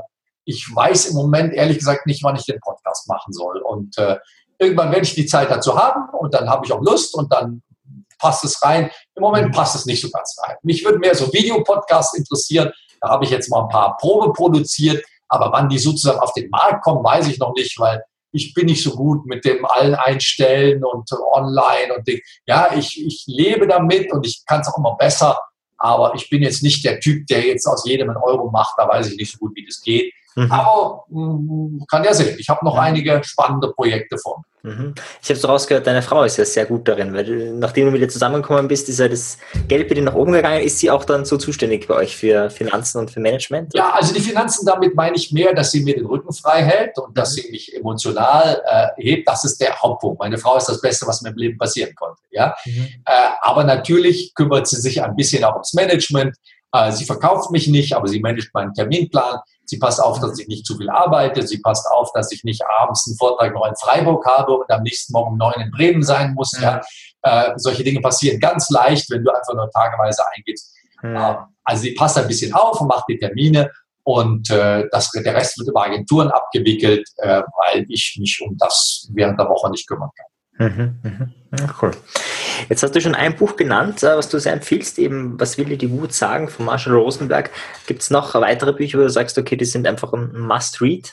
ich weiß im Moment ehrlich gesagt nicht, wann ich den Podcast machen soll. Und äh, irgendwann werde ich die Zeit dazu haben und dann habe ich auch Lust und dann passt es rein. Im Moment mhm. passt es nicht so ganz rein. Mich würde mehr so Videopodcasts interessieren. Da habe ich jetzt mal ein paar Probe produziert. Aber wann die sozusagen auf den Markt kommen, weiß ich noch nicht, weil ich bin nicht so gut mit dem allen einstellen und online und Ding. Ja, ich, ich lebe damit und ich kann es auch immer besser. Aber ich bin jetzt nicht der Typ, der jetzt aus jedem einen Euro macht. Da weiß ich nicht so gut, wie das geht. Mhm. Aber mh, mm, kann ja sehen. Ich habe noch einige spannende Projekte vor. Mhm. Ich habe so rausgehört, deine Frau ist ja sehr gut darin, weil nachdem du wieder zusammengekommen bist, ist ja das Geld bei dir nach oben gegangen. Ist sie auch dann so zuständig bei euch für Finanzen und für Management? Ja, also die Finanzen, damit meine ich mehr, dass sie mir den Rücken frei hält und dass mhm. sie mich emotional äh, hebt. Das ist der Hauptpunkt. Meine Frau ist das Beste, was mir im Leben passieren konnte. Ja? Mhm. Äh, aber natürlich kümmert sie sich ein bisschen auch ums Management. Äh, sie verkauft mich nicht, aber sie managt meinen Terminplan. Sie passt auf, dass ich nicht zu viel arbeite. Sie passt auf, dass ich nicht abends einen Vortrag noch in Freiburg habe und am nächsten Morgen um neun in Bremen sein muss. Ja. ja. Äh, solche Dinge passieren ganz leicht, wenn du einfach nur tageweise eingehst. Ja. Ähm, also sie passt ein bisschen auf und macht die Termine und äh, das, der Rest wird über Agenturen abgewickelt, äh, weil ich mich um das während der Woche nicht kümmern kann. Mhm, mhm. Ja, cool. Jetzt hast du schon ein Buch genannt, äh, was du sehr empfiehlst, eben Was will dir die Wut sagen von Marshall Rosenberg. Gibt es noch weitere Bücher, wo du sagst, okay, die sind einfach ein Must-Read?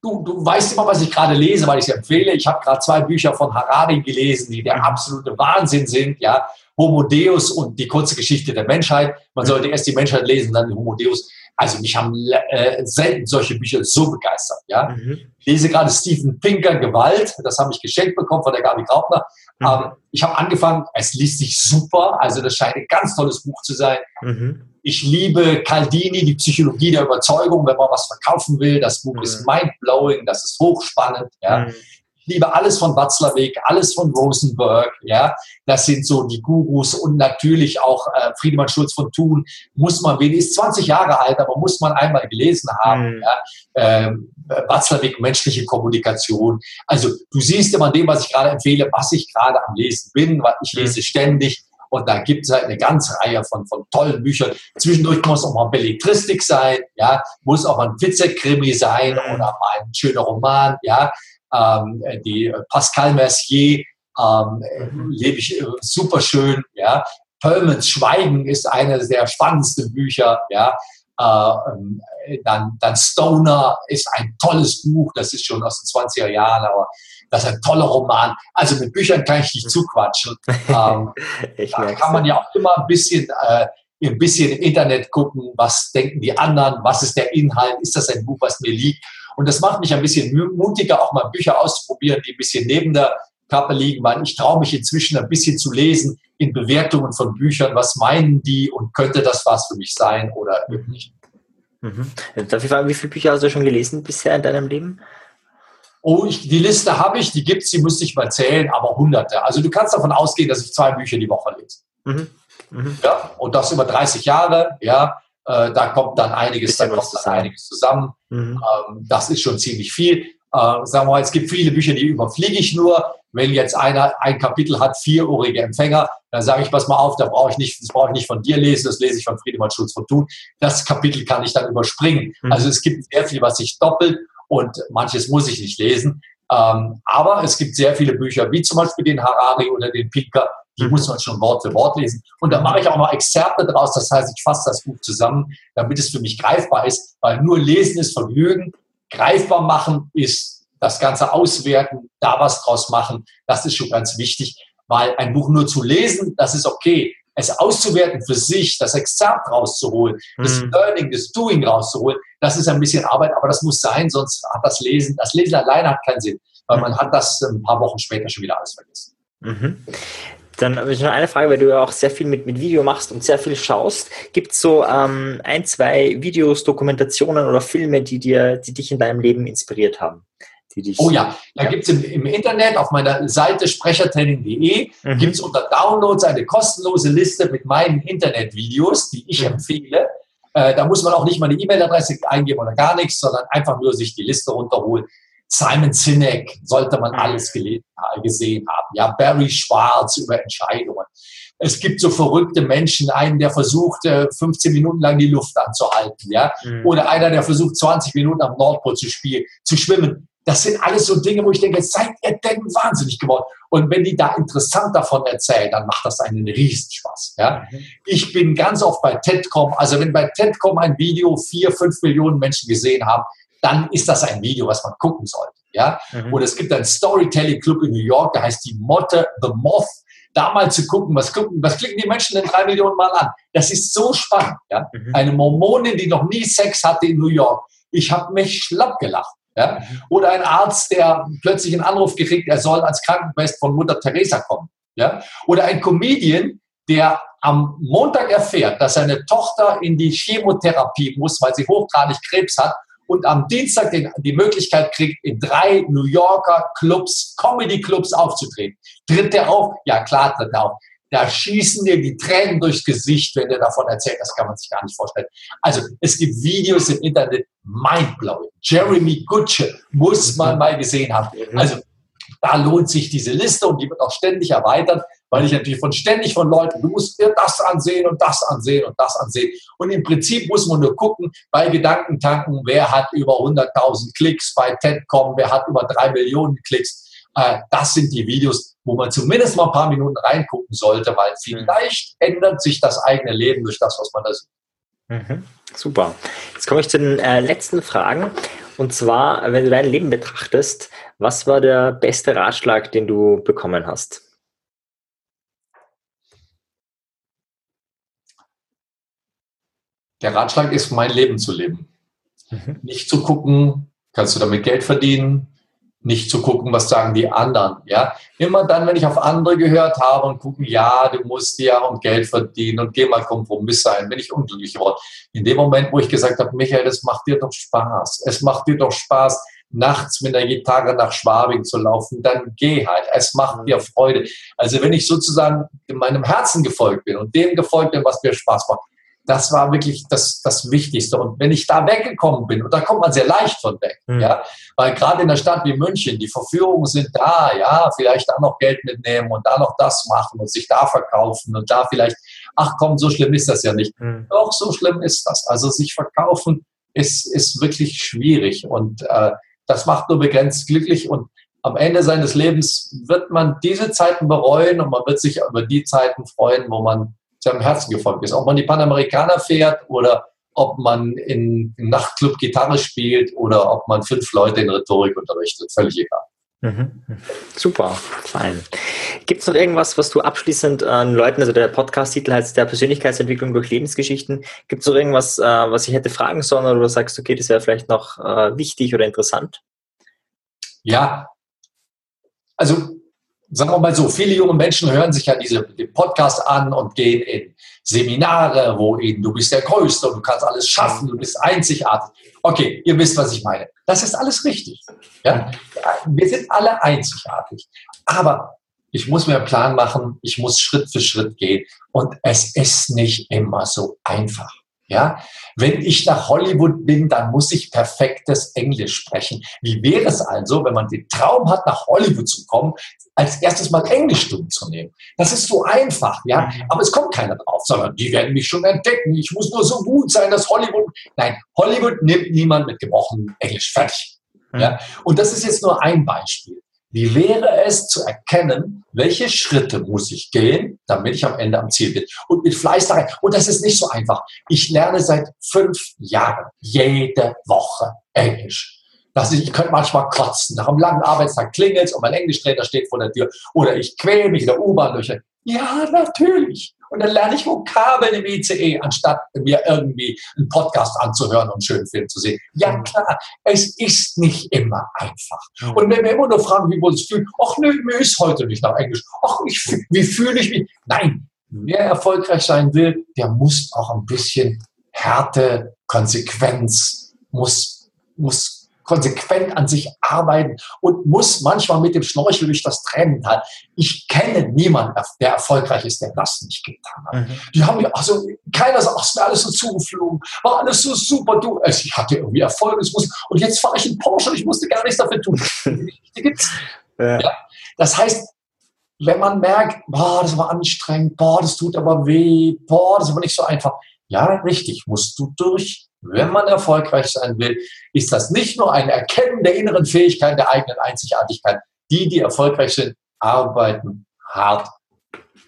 Du, du weißt immer, was ich gerade lese, weil ich sie empfehle. Ich habe gerade zwei Bücher von Harari gelesen, die der absolute Wahnsinn sind. Ja, Homo Deus und die kurze Geschichte der Menschheit. Man sollte erst die Menschheit lesen, dann Homo Deus. Also mich haben äh, selten solche Bücher so begeistert. Ja? Mhm. Ich lese gerade Steven Pinker Gewalt, das habe ich geschenkt bekommen von der Gabi Graupner. Mhm. Ähm, ich habe angefangen, es liest sich super, also das scheint ein ganz tolles Buch zu sein. Mhm. Ich liebe Caldini, die Psychologie der Überzeugung, wenn man was verkaufen will. Das Buch ist mhm. mindblowing, das ist hochspannend. Ja? Liebe alles von Watzlawick, alles von Rosenberg, ja. Das sind so die Gurus und natürlich auch äh, Friedemann Schulz von Thun. Muss man, wen ist 20 Jahre alt, aber muss man einmal gelesen haben, mhm. ja. Ähm, Watzlawick, menschliche Kommunikation. Also du siehst immer dem, was ich gerade empfehle, was ich gerade am Lesen bin, weil ich lese mhm. ständig. Und da gibt es halt eine ganze Reihe von, von tollen Büchern. Zwischendurch muss auch mal Belletristik sein, ja, muss auch mal ein Witzekrimi sein mhm. oder mal ein schöner Roman, ja ähm, die Pascal Mercier ähm, lebe ich äh, super schön, ja. Perlmans Schweigen ist eines der spannendsten Bücher, ja. Äh, dann, dann Stoner ist ein tolles Buch, das ist schon aus den 20er Jahren, aber das ist ein toller Roman. Also mit Büchern kann ich nicht zuquatschen. ähm, da kann man ja auch immer ein bisschen, äh, ein bisschen im Internet gucken, was denken die anderen, was ist der Inhalt, ist das ein Buch, was mir liegt. Und das macht mich ein bisschen mutiger, auch mal Bücher auszuprobieren, die ein bisschen neben der Kappe liegen, weil ich traue mich inzwischen ein bisschen zu lesen in Bewertungen von Büchern. Was meinen die und könnte das was für mich sein oder nicht? Mhm. Darf ich fragen, wie viele Bücher hast du schon gelesen bisher in deinem Leben? Oh, ich, die Liste habe ich, die gibt es, die müsste ich mal zählen, aber hunderte. Also du kannst davon ausgehen, dass ich zwei Bücher die Woche lese. Mhm. Mhm. Ja, und das über 30 Jahre, ja. Äh, da kommt dann einiges, da kommt dann einiges zusammen. Mhm. Ähm, das ist schon ziemlich viel. Äh, sagen wir mal, es gibt viele Bücher, die überfliege ich nur. Wenn jetzt einer ein Kapitel hat, vierohrige Empfänger, dann sage ich, pass mal auf, da brauche ich nicht, das brauche ich nicht von dir lesen, das lese ich von Friedemann Schulz von Thun. Das Kapitel kann ich dann überspringen. Mhm. Also es gibt sehr viel, was sich doppelt und manches muss ich nicht lesen. Ähm, aber es gibt sehr viele Bücher, wie zum Beispiel den Harari oder den Pinker, die muss man schon Wort für Wort lesen. Und da mache ich auch noch Exzerpe draus, das heißt, ich fasse das Buch zusammen, damit es für mich greifbar ist, weil nur lesen ist Vergnügen, greifbar machen ist das Ganze auswerten, da was draus machen, das ist schon ganz wichtig, weil ein Buch nur zu lesen, das ist okay. Es auszuwerten für sich, das Exzerpt rauszuholen, mhm. das Learning, das Doing rauszuholen, das ist ein bisschen Arbeit, aber das muss sein, sonst hat das Lesen, das Lesen alleine hat keinen Sinn, weil mhm. man hat das ein paar Wochen später schon wieder alles vergessen. Mhm. Dann habe ich noch eine Frage, weil du ja auch sehr viel mit, mit Video machst und sehr viel schaust. Gibt es so ähm, ein, zwei Videos, Dokumentationen oder Filme, die, dir, die dich in deinem Leben inspiriert haben? oh ja, da ja. gibt es im, im, Internet auf meiner Seite sprechertraining.de mhm. gibt es unter Downloads eine kostenlose Liste mit meinen Internetvideos, die ich mhm. empfehle. Äh, da muss man auch nicht mal eine E-Mail-Adresse eingeben oder gar nichts, sondern einfach nur sich die Liste runterholen. Simon Sinek sollte man alles gelesen, gesehen haben. Ja, Barry Schwarz über Entscheidungen. Es gibt so verrückte Menschen, einen, der versucht, 15 Minuten lang die Luft anzuhalten, ja, mhm. oder einer, der versucht, 20 Minuten am Nordpol zu spielen, zu schwimmen. Das sind alles so Dinge, wo ich denke, seid ihr denn wahnsinnig geworden? Und wenn die da interessant davon erzählen, dann macht das einen Riesenspaß. Ja? Mhm. Ich bin ganz oft bei TEDCom. Also wenn bei TEDCom ein Video vier, fünf Millionen Menschen gesehen haben, dann ist das ein Video, was man gucken sollte. Ja? Mhm. Und es gibt einen Storytelling Club in New York, der heißt die Motte, The Moth. Da mal zu gucken, was, gucken, was klicken die Menschen denn drei Millionen Mal an? Das ist so spannend. Ja? Mhm. Eine Mormonin, die noch nie Sex hatte in New York, Ich habe mich schlapp gelacht. Ja? Oder ein Arzt, der plötzlich einen Anruf gekriegt, er soll als Krankenschwester von Mutter Teresa kommen. Ja? Oder ein Comedian, der am Montag erfährt, dass seine Tochter in die Chemotherapie muss, weil sie hochgradig Krebs hat und am Dienstag den, die Möglichkeit kriegt, in drei New Yorker Clubs, Comedy-Clubs aufzutreten. Tritt der auf? Ja, klar tritt er auf. Da schießen dir die Tränen durchs Gesicht, wenn der davon erzählt. Das kann man sich gar nicht vorstellen. Also es gibt Videos im Internet, mindblowing. Jeremy Gutsche muss man mal gesehen haben. Mhm. Also da lohnt sich diese Liste und die wird auch ständig erweitert, weil ich natürlich von ständig von Leuten, du musst dir das ansehen und das ansehen und das ansehen. Und im Prinzip muss man nur gucken, bei Gedankentanken, wer hat über 100.000 Klicks, bei TEDCom, wer hat über drei Millionen Klicks. Äh, das sind die Videos, wo man zumindest mal ein paar Minuten reingucken sollte, weil vielleicht ändert sich das eigene Leben durch das, was man da sieht. Mhm. Super. Jetzt komme ich zu den äh, letzten Fragen. Und zwar, wenn du dein Leben betrachtest, was war der beste Ratschlag, den du bekommen hast? Der Ratschlag ist, mein Leben zu leben. Mhm. Nicht zu gucken, kannst du damit Geld verdienen, nicht zu gucken, was sagen die anderen. Ja? Immer dann, wenn ich auf andere gehört habe und gucken, ja, du musst ja und Geld verdienen und geh mal Kompromiss sein, bin ich unglücklich geworden. In dem Moment, wo ich gesagt habe, Michael, das macht dir doch Spaß. Es macht dir doch Spaß, nachts mit der Gitarre nach Schwabing zu laufen, dann geh halt. Es macht dir Freude. Also wenn ich sozusagen in meinem Herzen gefolgt bin und dem gefolgt bin, was mir Spaß macht, das war wirklich das, das Wichtigste. Und wenn ich da weggekommen bin, und da kommt man sehr leicht von weg, mhm. ja, weil gerade in einer Stadt wie München, die Verführungen sind da, ja, vielleicht da noch Geld mitnehmen und da noch das machen und sich da verkaufen und da vielleicht, ach komm, so schlimm ist das ja nicht. Mhm. Doch, so schlimm ist das. Also sich verkaufen ist, ist wirklich schwierig und äh, das macht nur begrenzt glücklich und am Ende seines Lebens wird man diese Zeiten bereuen und man wird sich über die Zeiten freuen, wo man seinem Herzen gefolgt ist. Ob man die Panamerikaner fährt oder ob man in, im Nachtclub Gitarre spielt oder ob man fünf Leute in Rhetorik unterrichtet, völlig egal. Mhm. Super, fein. Gibt es noch irgendwas, was du abschließend an Leuten, also der Podcast-Titel heißt der Persönlichkeitsentwicklung durch Lebensgeschichten, gibt es noch irgendwas, äh, was ich hätte fragen sollen oder du sagst, okay, das wäre vielleicht noch äh, wichtig oder interessant? Ja, also sagen wir mal so, viele junge Menschen hören sich ja diese, den Podcast an und gehen in Seminare, wo ihnen, du bist der Größte und du kannst alles schaffen, du bist einzigartig. Okay, ihr wisst, was ich meine. Das ist alles richtig. Ja? Wir sind alle einzigartig. Aber ich muss mir einen Plan machen, ich muss Schritt für Schritt gehen. Und es ist nicht immer so einfach. Ja, wenn ich nach Hollywood bin, dann muss ich perfektes Englisch sprechen. Wie wäre es also, wenn man den Traum hat, nach Hollywood zu kommen, als erstes mal Englischstunden zu nehmen? Das ist so einfach, ja, mhm. aber es kommt keiner drauf, sondern die werden mich schon entdecken. Ich muss nur so gut sein, dass Hollywood, nein, Hollywood nimmt niemand mit gebrochenem Englisch. Fertig. Ja, mhm. und das ist jetzt nur ein Beispiel. Wie wäre es zu erkennen, welche Schritte muss ich gehen, damit ich am Ende am Ziel bin? Und mit Fleiß da rein. Und das ist nicht so einfach. Ich lerne seit fünf Jahren jede Woche Englisch. Das ist, ich könnte manchmal kotzen. Nach einem langen Arbeitstag klingelt es und mein Englischtrainer steht vor der Tür. Oder ich quäle mich in der U-Bahn durch. Ja, natürlich. Und dann lerne ich Vokabeln im ICE, anstatt mir irgendwie einen Podcast anzuhören und einen schönen Film zu sehen. Ja, mhm. klar, es ist nicht immer einfach. Mhm. Und wenn wir immer nur fragen, wie wir uns fühlen, ach nö, mir ist heute nicht nach Englisch. Ach, ich, wie fühle ich mich? Nein, wer erfolgreich sein will, der muss auch ein bisschen Härte, Konsequenz, muss, muss konsequent an sich arbeiten und muss manchmal mit dem Schnorchel durch das Tränental. Ich kenne niemanden, der erfolgreich ist, der das nicht getan hat. Mhm. Die haben mir, also keiner sagt, ach, ist mir alles so zugeflogen, war alles so super, du, also ich hatte irgendwie Erfolg, muss, und jetzt fahre ich in Porsche und ich musste gar nichts dafür tun. Die gibt's. Ja. ja. Das heißt, wenn man merkt, boah, das war anstrengend, boah, das tut aber weh, boah, das ist aber nicht so einfach. Ja, richtig, musst du durch. Wenn man erfolgreich sein will, ist das nicht nur ein Erkennen der inneren Fähigkeiten der eigenen Einzigartigkeit. Die, die erfolgreich sind, arbeiten hart.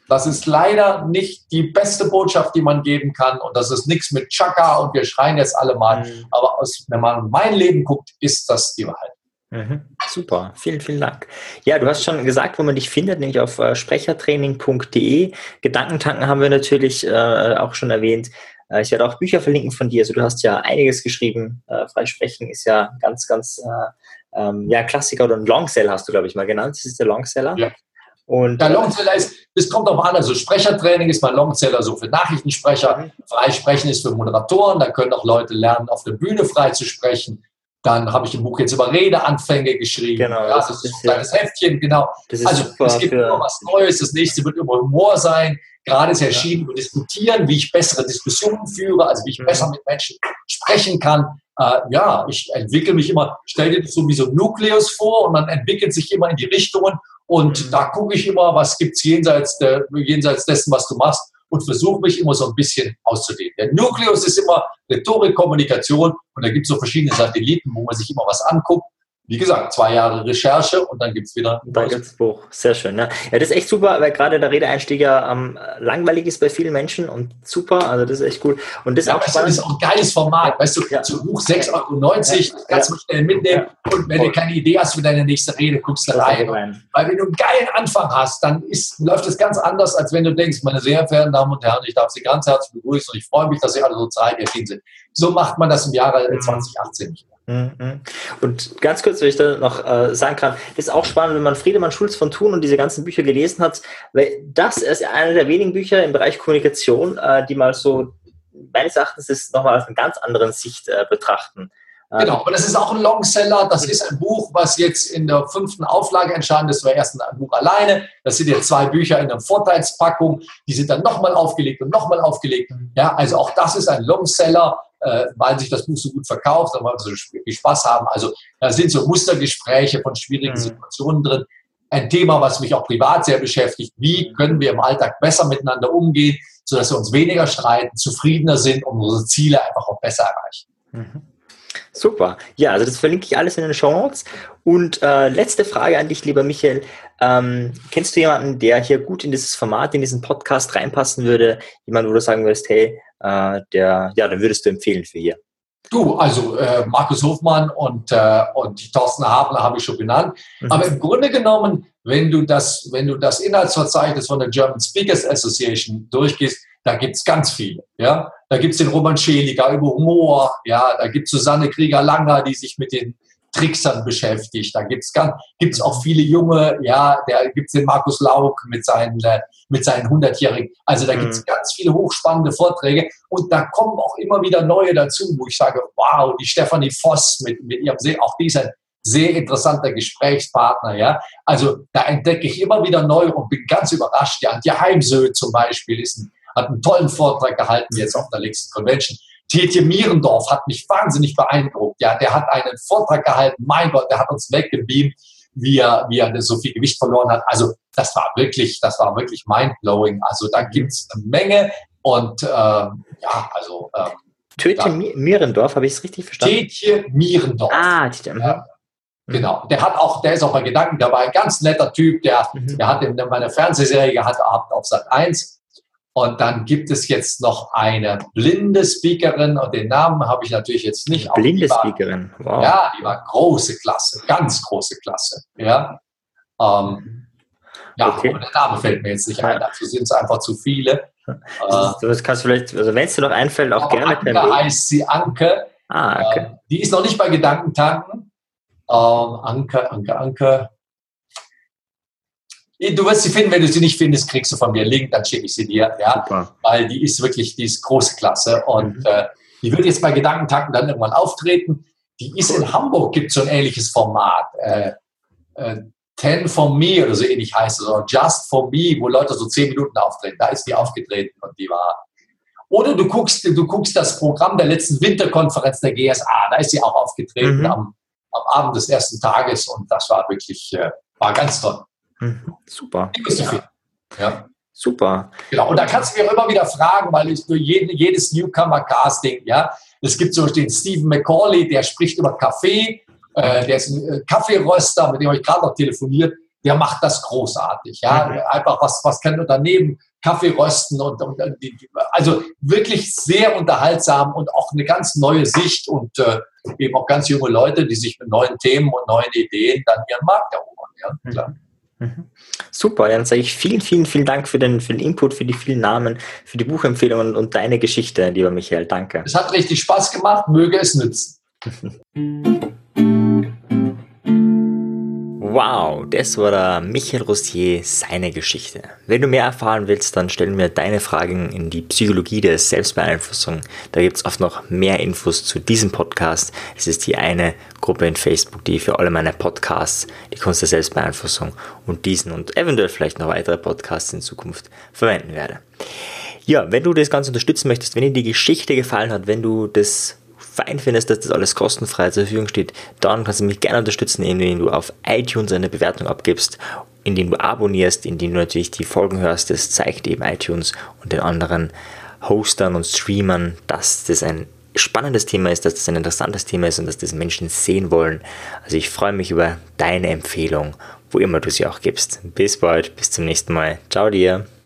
Das ist leider nicht die beste Botschaft, die man geben kann. Und das ist nichts mit Chaka und wir schreien jetzt alle mal. Mhm. Aber aus, wenn man mein Leben guckt, ist das die Wahrheit. Mhm. Super, vielen, vielen Dank. Ja, du hast schon gesagt, wo man dich findet, nämlich auf äh, sprechertraining.de. Gedankentanken haben wir natürlich äh, auch schon erwähnt. Äh, ich werde auch Bücher verlinken von dir. Also du hast ja einiges geschrieben. Äh, Freisprechen ist ja ganz, ganz äh, ähm, ja, Klassiker oder ein Longseller hast du, glaube ich, mal genannt. Das ist der Longseller. Ja. Und, der Longseller ist, es kommt auch an, also Sprechertraining ist mein Longseller so für Nachrichtensprecher. Mhm. Freisprechen ist für Moderatoren. Da können auch Leute lernen, auf der Bühne frei zu sprechen. Dann habe ich ein Buch jetzt über Redeanfänge geschrieben. Genau, ja, das, ist ein kleines ja. Heftchen, genau. also es gibt immer was Neues. Das nächste wird über Humor sein. Gerade ist erschienen über Diskutieren, wie ich bessere Diskussionen führe, also wie ich mhm. besser mit Menschen sprechen kann. Äh, ja, ich entwickle mich immer, stell dir das so wie so ein Nukleus vor und man entwickelt sich immer in die Richtungen und mhm. da gucke ich immer, was gibt's jenseits, der, jenseits dessen, was du machst und versuche mich immer so ein bisschen auszudehnen. Der Nukleus ist immer Rhetorik, Kommunikation und da gibt es so verschiedene Satelliten, wo man sich immer was anguckt wie gesagt, zwei Jahre Recherche und dann gibt es wieder ein neues Buch. Sehr schön. Ne? Ja, das ist echt super, weil gerade der Redeeinstieg ja ähm, langweilig ist bei vielen Menschen und super, also das ist echt cool. Und das, ja, ist, auch das ist auch ein geiles Format, weißt du, ja. so Buch 6,90 Euro, ja. kannst du schnell mitnehmen und wenn Voll. du keine Idee hast für deine nächste Rede, guckst du rein. rein. Weil wenn du einen geilen Anfang hast, dann ist, läuft es ganz anders, als wenn du denkst, meine sehr verehrten Damen und Herren, ich darf Sie ganz herzlich begrüßen und ich freue mich, dass Sie alle so Zeit erschienen sind. So macht man das im Jahre 2018 mhm. nicht. Mhm. Und ganz kurz, wenn ich da noch äh, sagen kann, ist auch spannend, wenn man Friedemann Schulz von Thun und diese ganzen Bücher gelesen hat, weil das ist einer der wenigen Bücher im Bereich Kommunikation, äh, die mal so, meines Erachtens ist nochmal aus einer ganz anderen Sicht äh, betrachten. Genau, aber das ist auch ein Longseller. Das ist ein Buch, was jetzt in der fünften Auflage entstanden ist. Das war erst ein Buch alleine. Das sind jetzt zwei Bücher in einer Vorteilspackung. Die sind dann nochmal aufgelegt und nochmal aufgelegt. Ja, also auch das ist ein Longseller äh, weil sich das Buch so gut verkauft und weil wir so viel Spaß haben. Also da sind so Mustergespräche von schwierigen mhm. Situationen drin. Ein Thema, was mich auch privat sehr beschäftigt. Wie können wir im Alltag besser miteinander umgehen, sodass wir uns weniger streiten, zufriedener sind und unsere Ziele einfach auch besser erreichen. Mhm. Super. Ja, also das verlinke ich alles in den Show Notes. Und äh, letzte Frage an dich, lieber Michael. Ähm, kennst du jemanden, der hier gut in dieses Format, in diesen Podcast reinpassen würde? Jemand, wo du sagen würdest, hey, äh, der, ja, dann würdest du empfehlen für hier? Du, also äh, Markus Hofmann und, äh, und Thorsten Habler habe ich schon genannt. Mhm. Aber im Grunde genommen, wenn du, das, wenn du das Inhaltsverzeichnis von der German Speakers Association durchgehst, da gibt es ganz viele. Ja? Da gibt es den Roman Scheliger über Humor, ja? da gibt es Susanne Krieger-Langer, die sich mit den Tricksern beschäftigt. Da gibt's ganz, gibt's auch viele junge, ja, da gibt's den Markus Lauk mit seinen, äh, mit seinen 100-Jährigen. Also da gibt's mhm. ganz viele hochspannende Vorträge und da kommen auch immer wieder neue dazu, wo ich sage, wow, die Stefanie Voss mit, mit ihrem, auch dieser sehr interessanter Gesprächspartner, ja. Also da entdecke ich immer wieder neu und bin ganz überrascht. Ja, Antje Heimsö zum Beispiel ist ein, hat einen tollen Vortrag gehalten jetzt auf der nächsten Convention. Tietje Mierendorf hat mich wahnsinnig beeindruckt. Ja, der hat einen Vortrag gehalten. Mein Gott, der hat uns weggebeamt, wie er, wie er so viel Gewicht verloren hat. Also das war wirklich, das war wirklich mindblowing. Also da gibt's eine Menge und ähm, ja, also ähm, Tötje Mierendorf, habe ich es richtig verstanden? Tietje Mierendorf. Ah, Tietje. Ja. Mhm. Genau. Der hat auch, der ist auch bei Gedanken dabei. Ganz netter Typ. Der, mhm. der hat in meiner Fernsehserie gehabt, auf Sat 1 und dann gibt es jetzt noch eine blinde Speakerin und den Namen habe ich natürlich jetzt nicht. Blinde war, Speakerin, wow. Ja, die war große Klasse, ganz große Klasse. Ja, ähm, ja okay. der Name fällt mir jetzt nicht ein, dazu sind es einfach zu viele. Das, das kannst du vielleicht, also wenn es dir noch einfällt, auch gerne. Anke heißt sie Anke. Ah, okay. Ähm, die ist noch nicht bei Gedankentanken. Ähm, Anke, Anke, Anke. Du wirst sie finden, wenn du sie nicht findest, kriegst du von mir einen Link, dann schicke ich sie dir. Ja? Super. Weil die ist wirklich, die ist große Klasse. Und mhm. äh, die wird jetzt bei Gedankentanken dann irgendwann auftreten. Die ist in Hamburg, gibt es so ein ähnliches Format. Äh, äh, Ten for Me oder so ähnlich heißt es, oder Just for Me, wo Leute so zehn Minuten auftreten. Da ist die aufgetreten und die war. Oder du guckst, du guckst das Programm der letzten Winterkonferenz der GSA, da ist sie auch aufgetreten mhm. am, am Abend des ersten Tages und das war wirklich, äh, war ganz toll. Mhm. Super. Ja. ja. Super. Genau. Und da kannst du mir immer wieder fragen, weil ich durch jeden, jedes Newcomer-Casting, ja, es gibt so den Stephen McCauley, der spricht über Kaffee, äh, der ist ein äh, Kaffeeröster, mit dem habe ich gerade noch telefoniert, der macht das großartig, ja. Mhm. Einfach was, was kann Unternehmen Kaffee rösten und, und also wirklich sehr unterhaltsam und auch eine ganz neue Sicht und äh, eben auch ganz junge Leute, die sich mit neuen Themen und neuen Ideen dann ihren Markt erobern, ja, klar. Mhm. Super, dann sage ich vielen, vielen, vielen Dank für den, für den Input, für die vielen Namen, für die Buchempfehlungen und deine Geschichte, lieber Michael. Danke. Es hat richtig Spaß gemacht, möge es nützen. Wow, das war der Michael Rossier, seine Geschichte. Wenn du mehr erfahren willst, dann stellen wir deine Fragen in die Psychologie der Selbstbeeinflussung. Da gibt es oft noch mehr Infos zu diesem Podcast. Es ist die eine Gruppe in Facebook, die für alle meine Podcasts, die Kunst der Selbstbeeinflussung und diesen und eventuell vielleicht noch weitere Podcasts in Zukunft verwenden werde. Ja, wenn du das Ganze unterstützen möchtest, wenn dir die Geschichte gefallen hat, wenn du das fein findest, dass das alles kostenfrei zur Verfügung steht, dann kannst du mich gerne unterstützen, indem du auf iTunes eine Bewertung abgibst, indem du abonnierst, indem du natürlich die Folgen hörst. Das zeigt eben iTunes und den anderen Hostern und Streamern, dass das ein spannendes Thema ist, dass das ein interessantes Thema ist und dass das Menschen sehen wollen. Also ich freue mich über deine Empfehlung, wo immer du sie auch gibst. Bis bald, bis zum nächsten Mal. Ciao dir.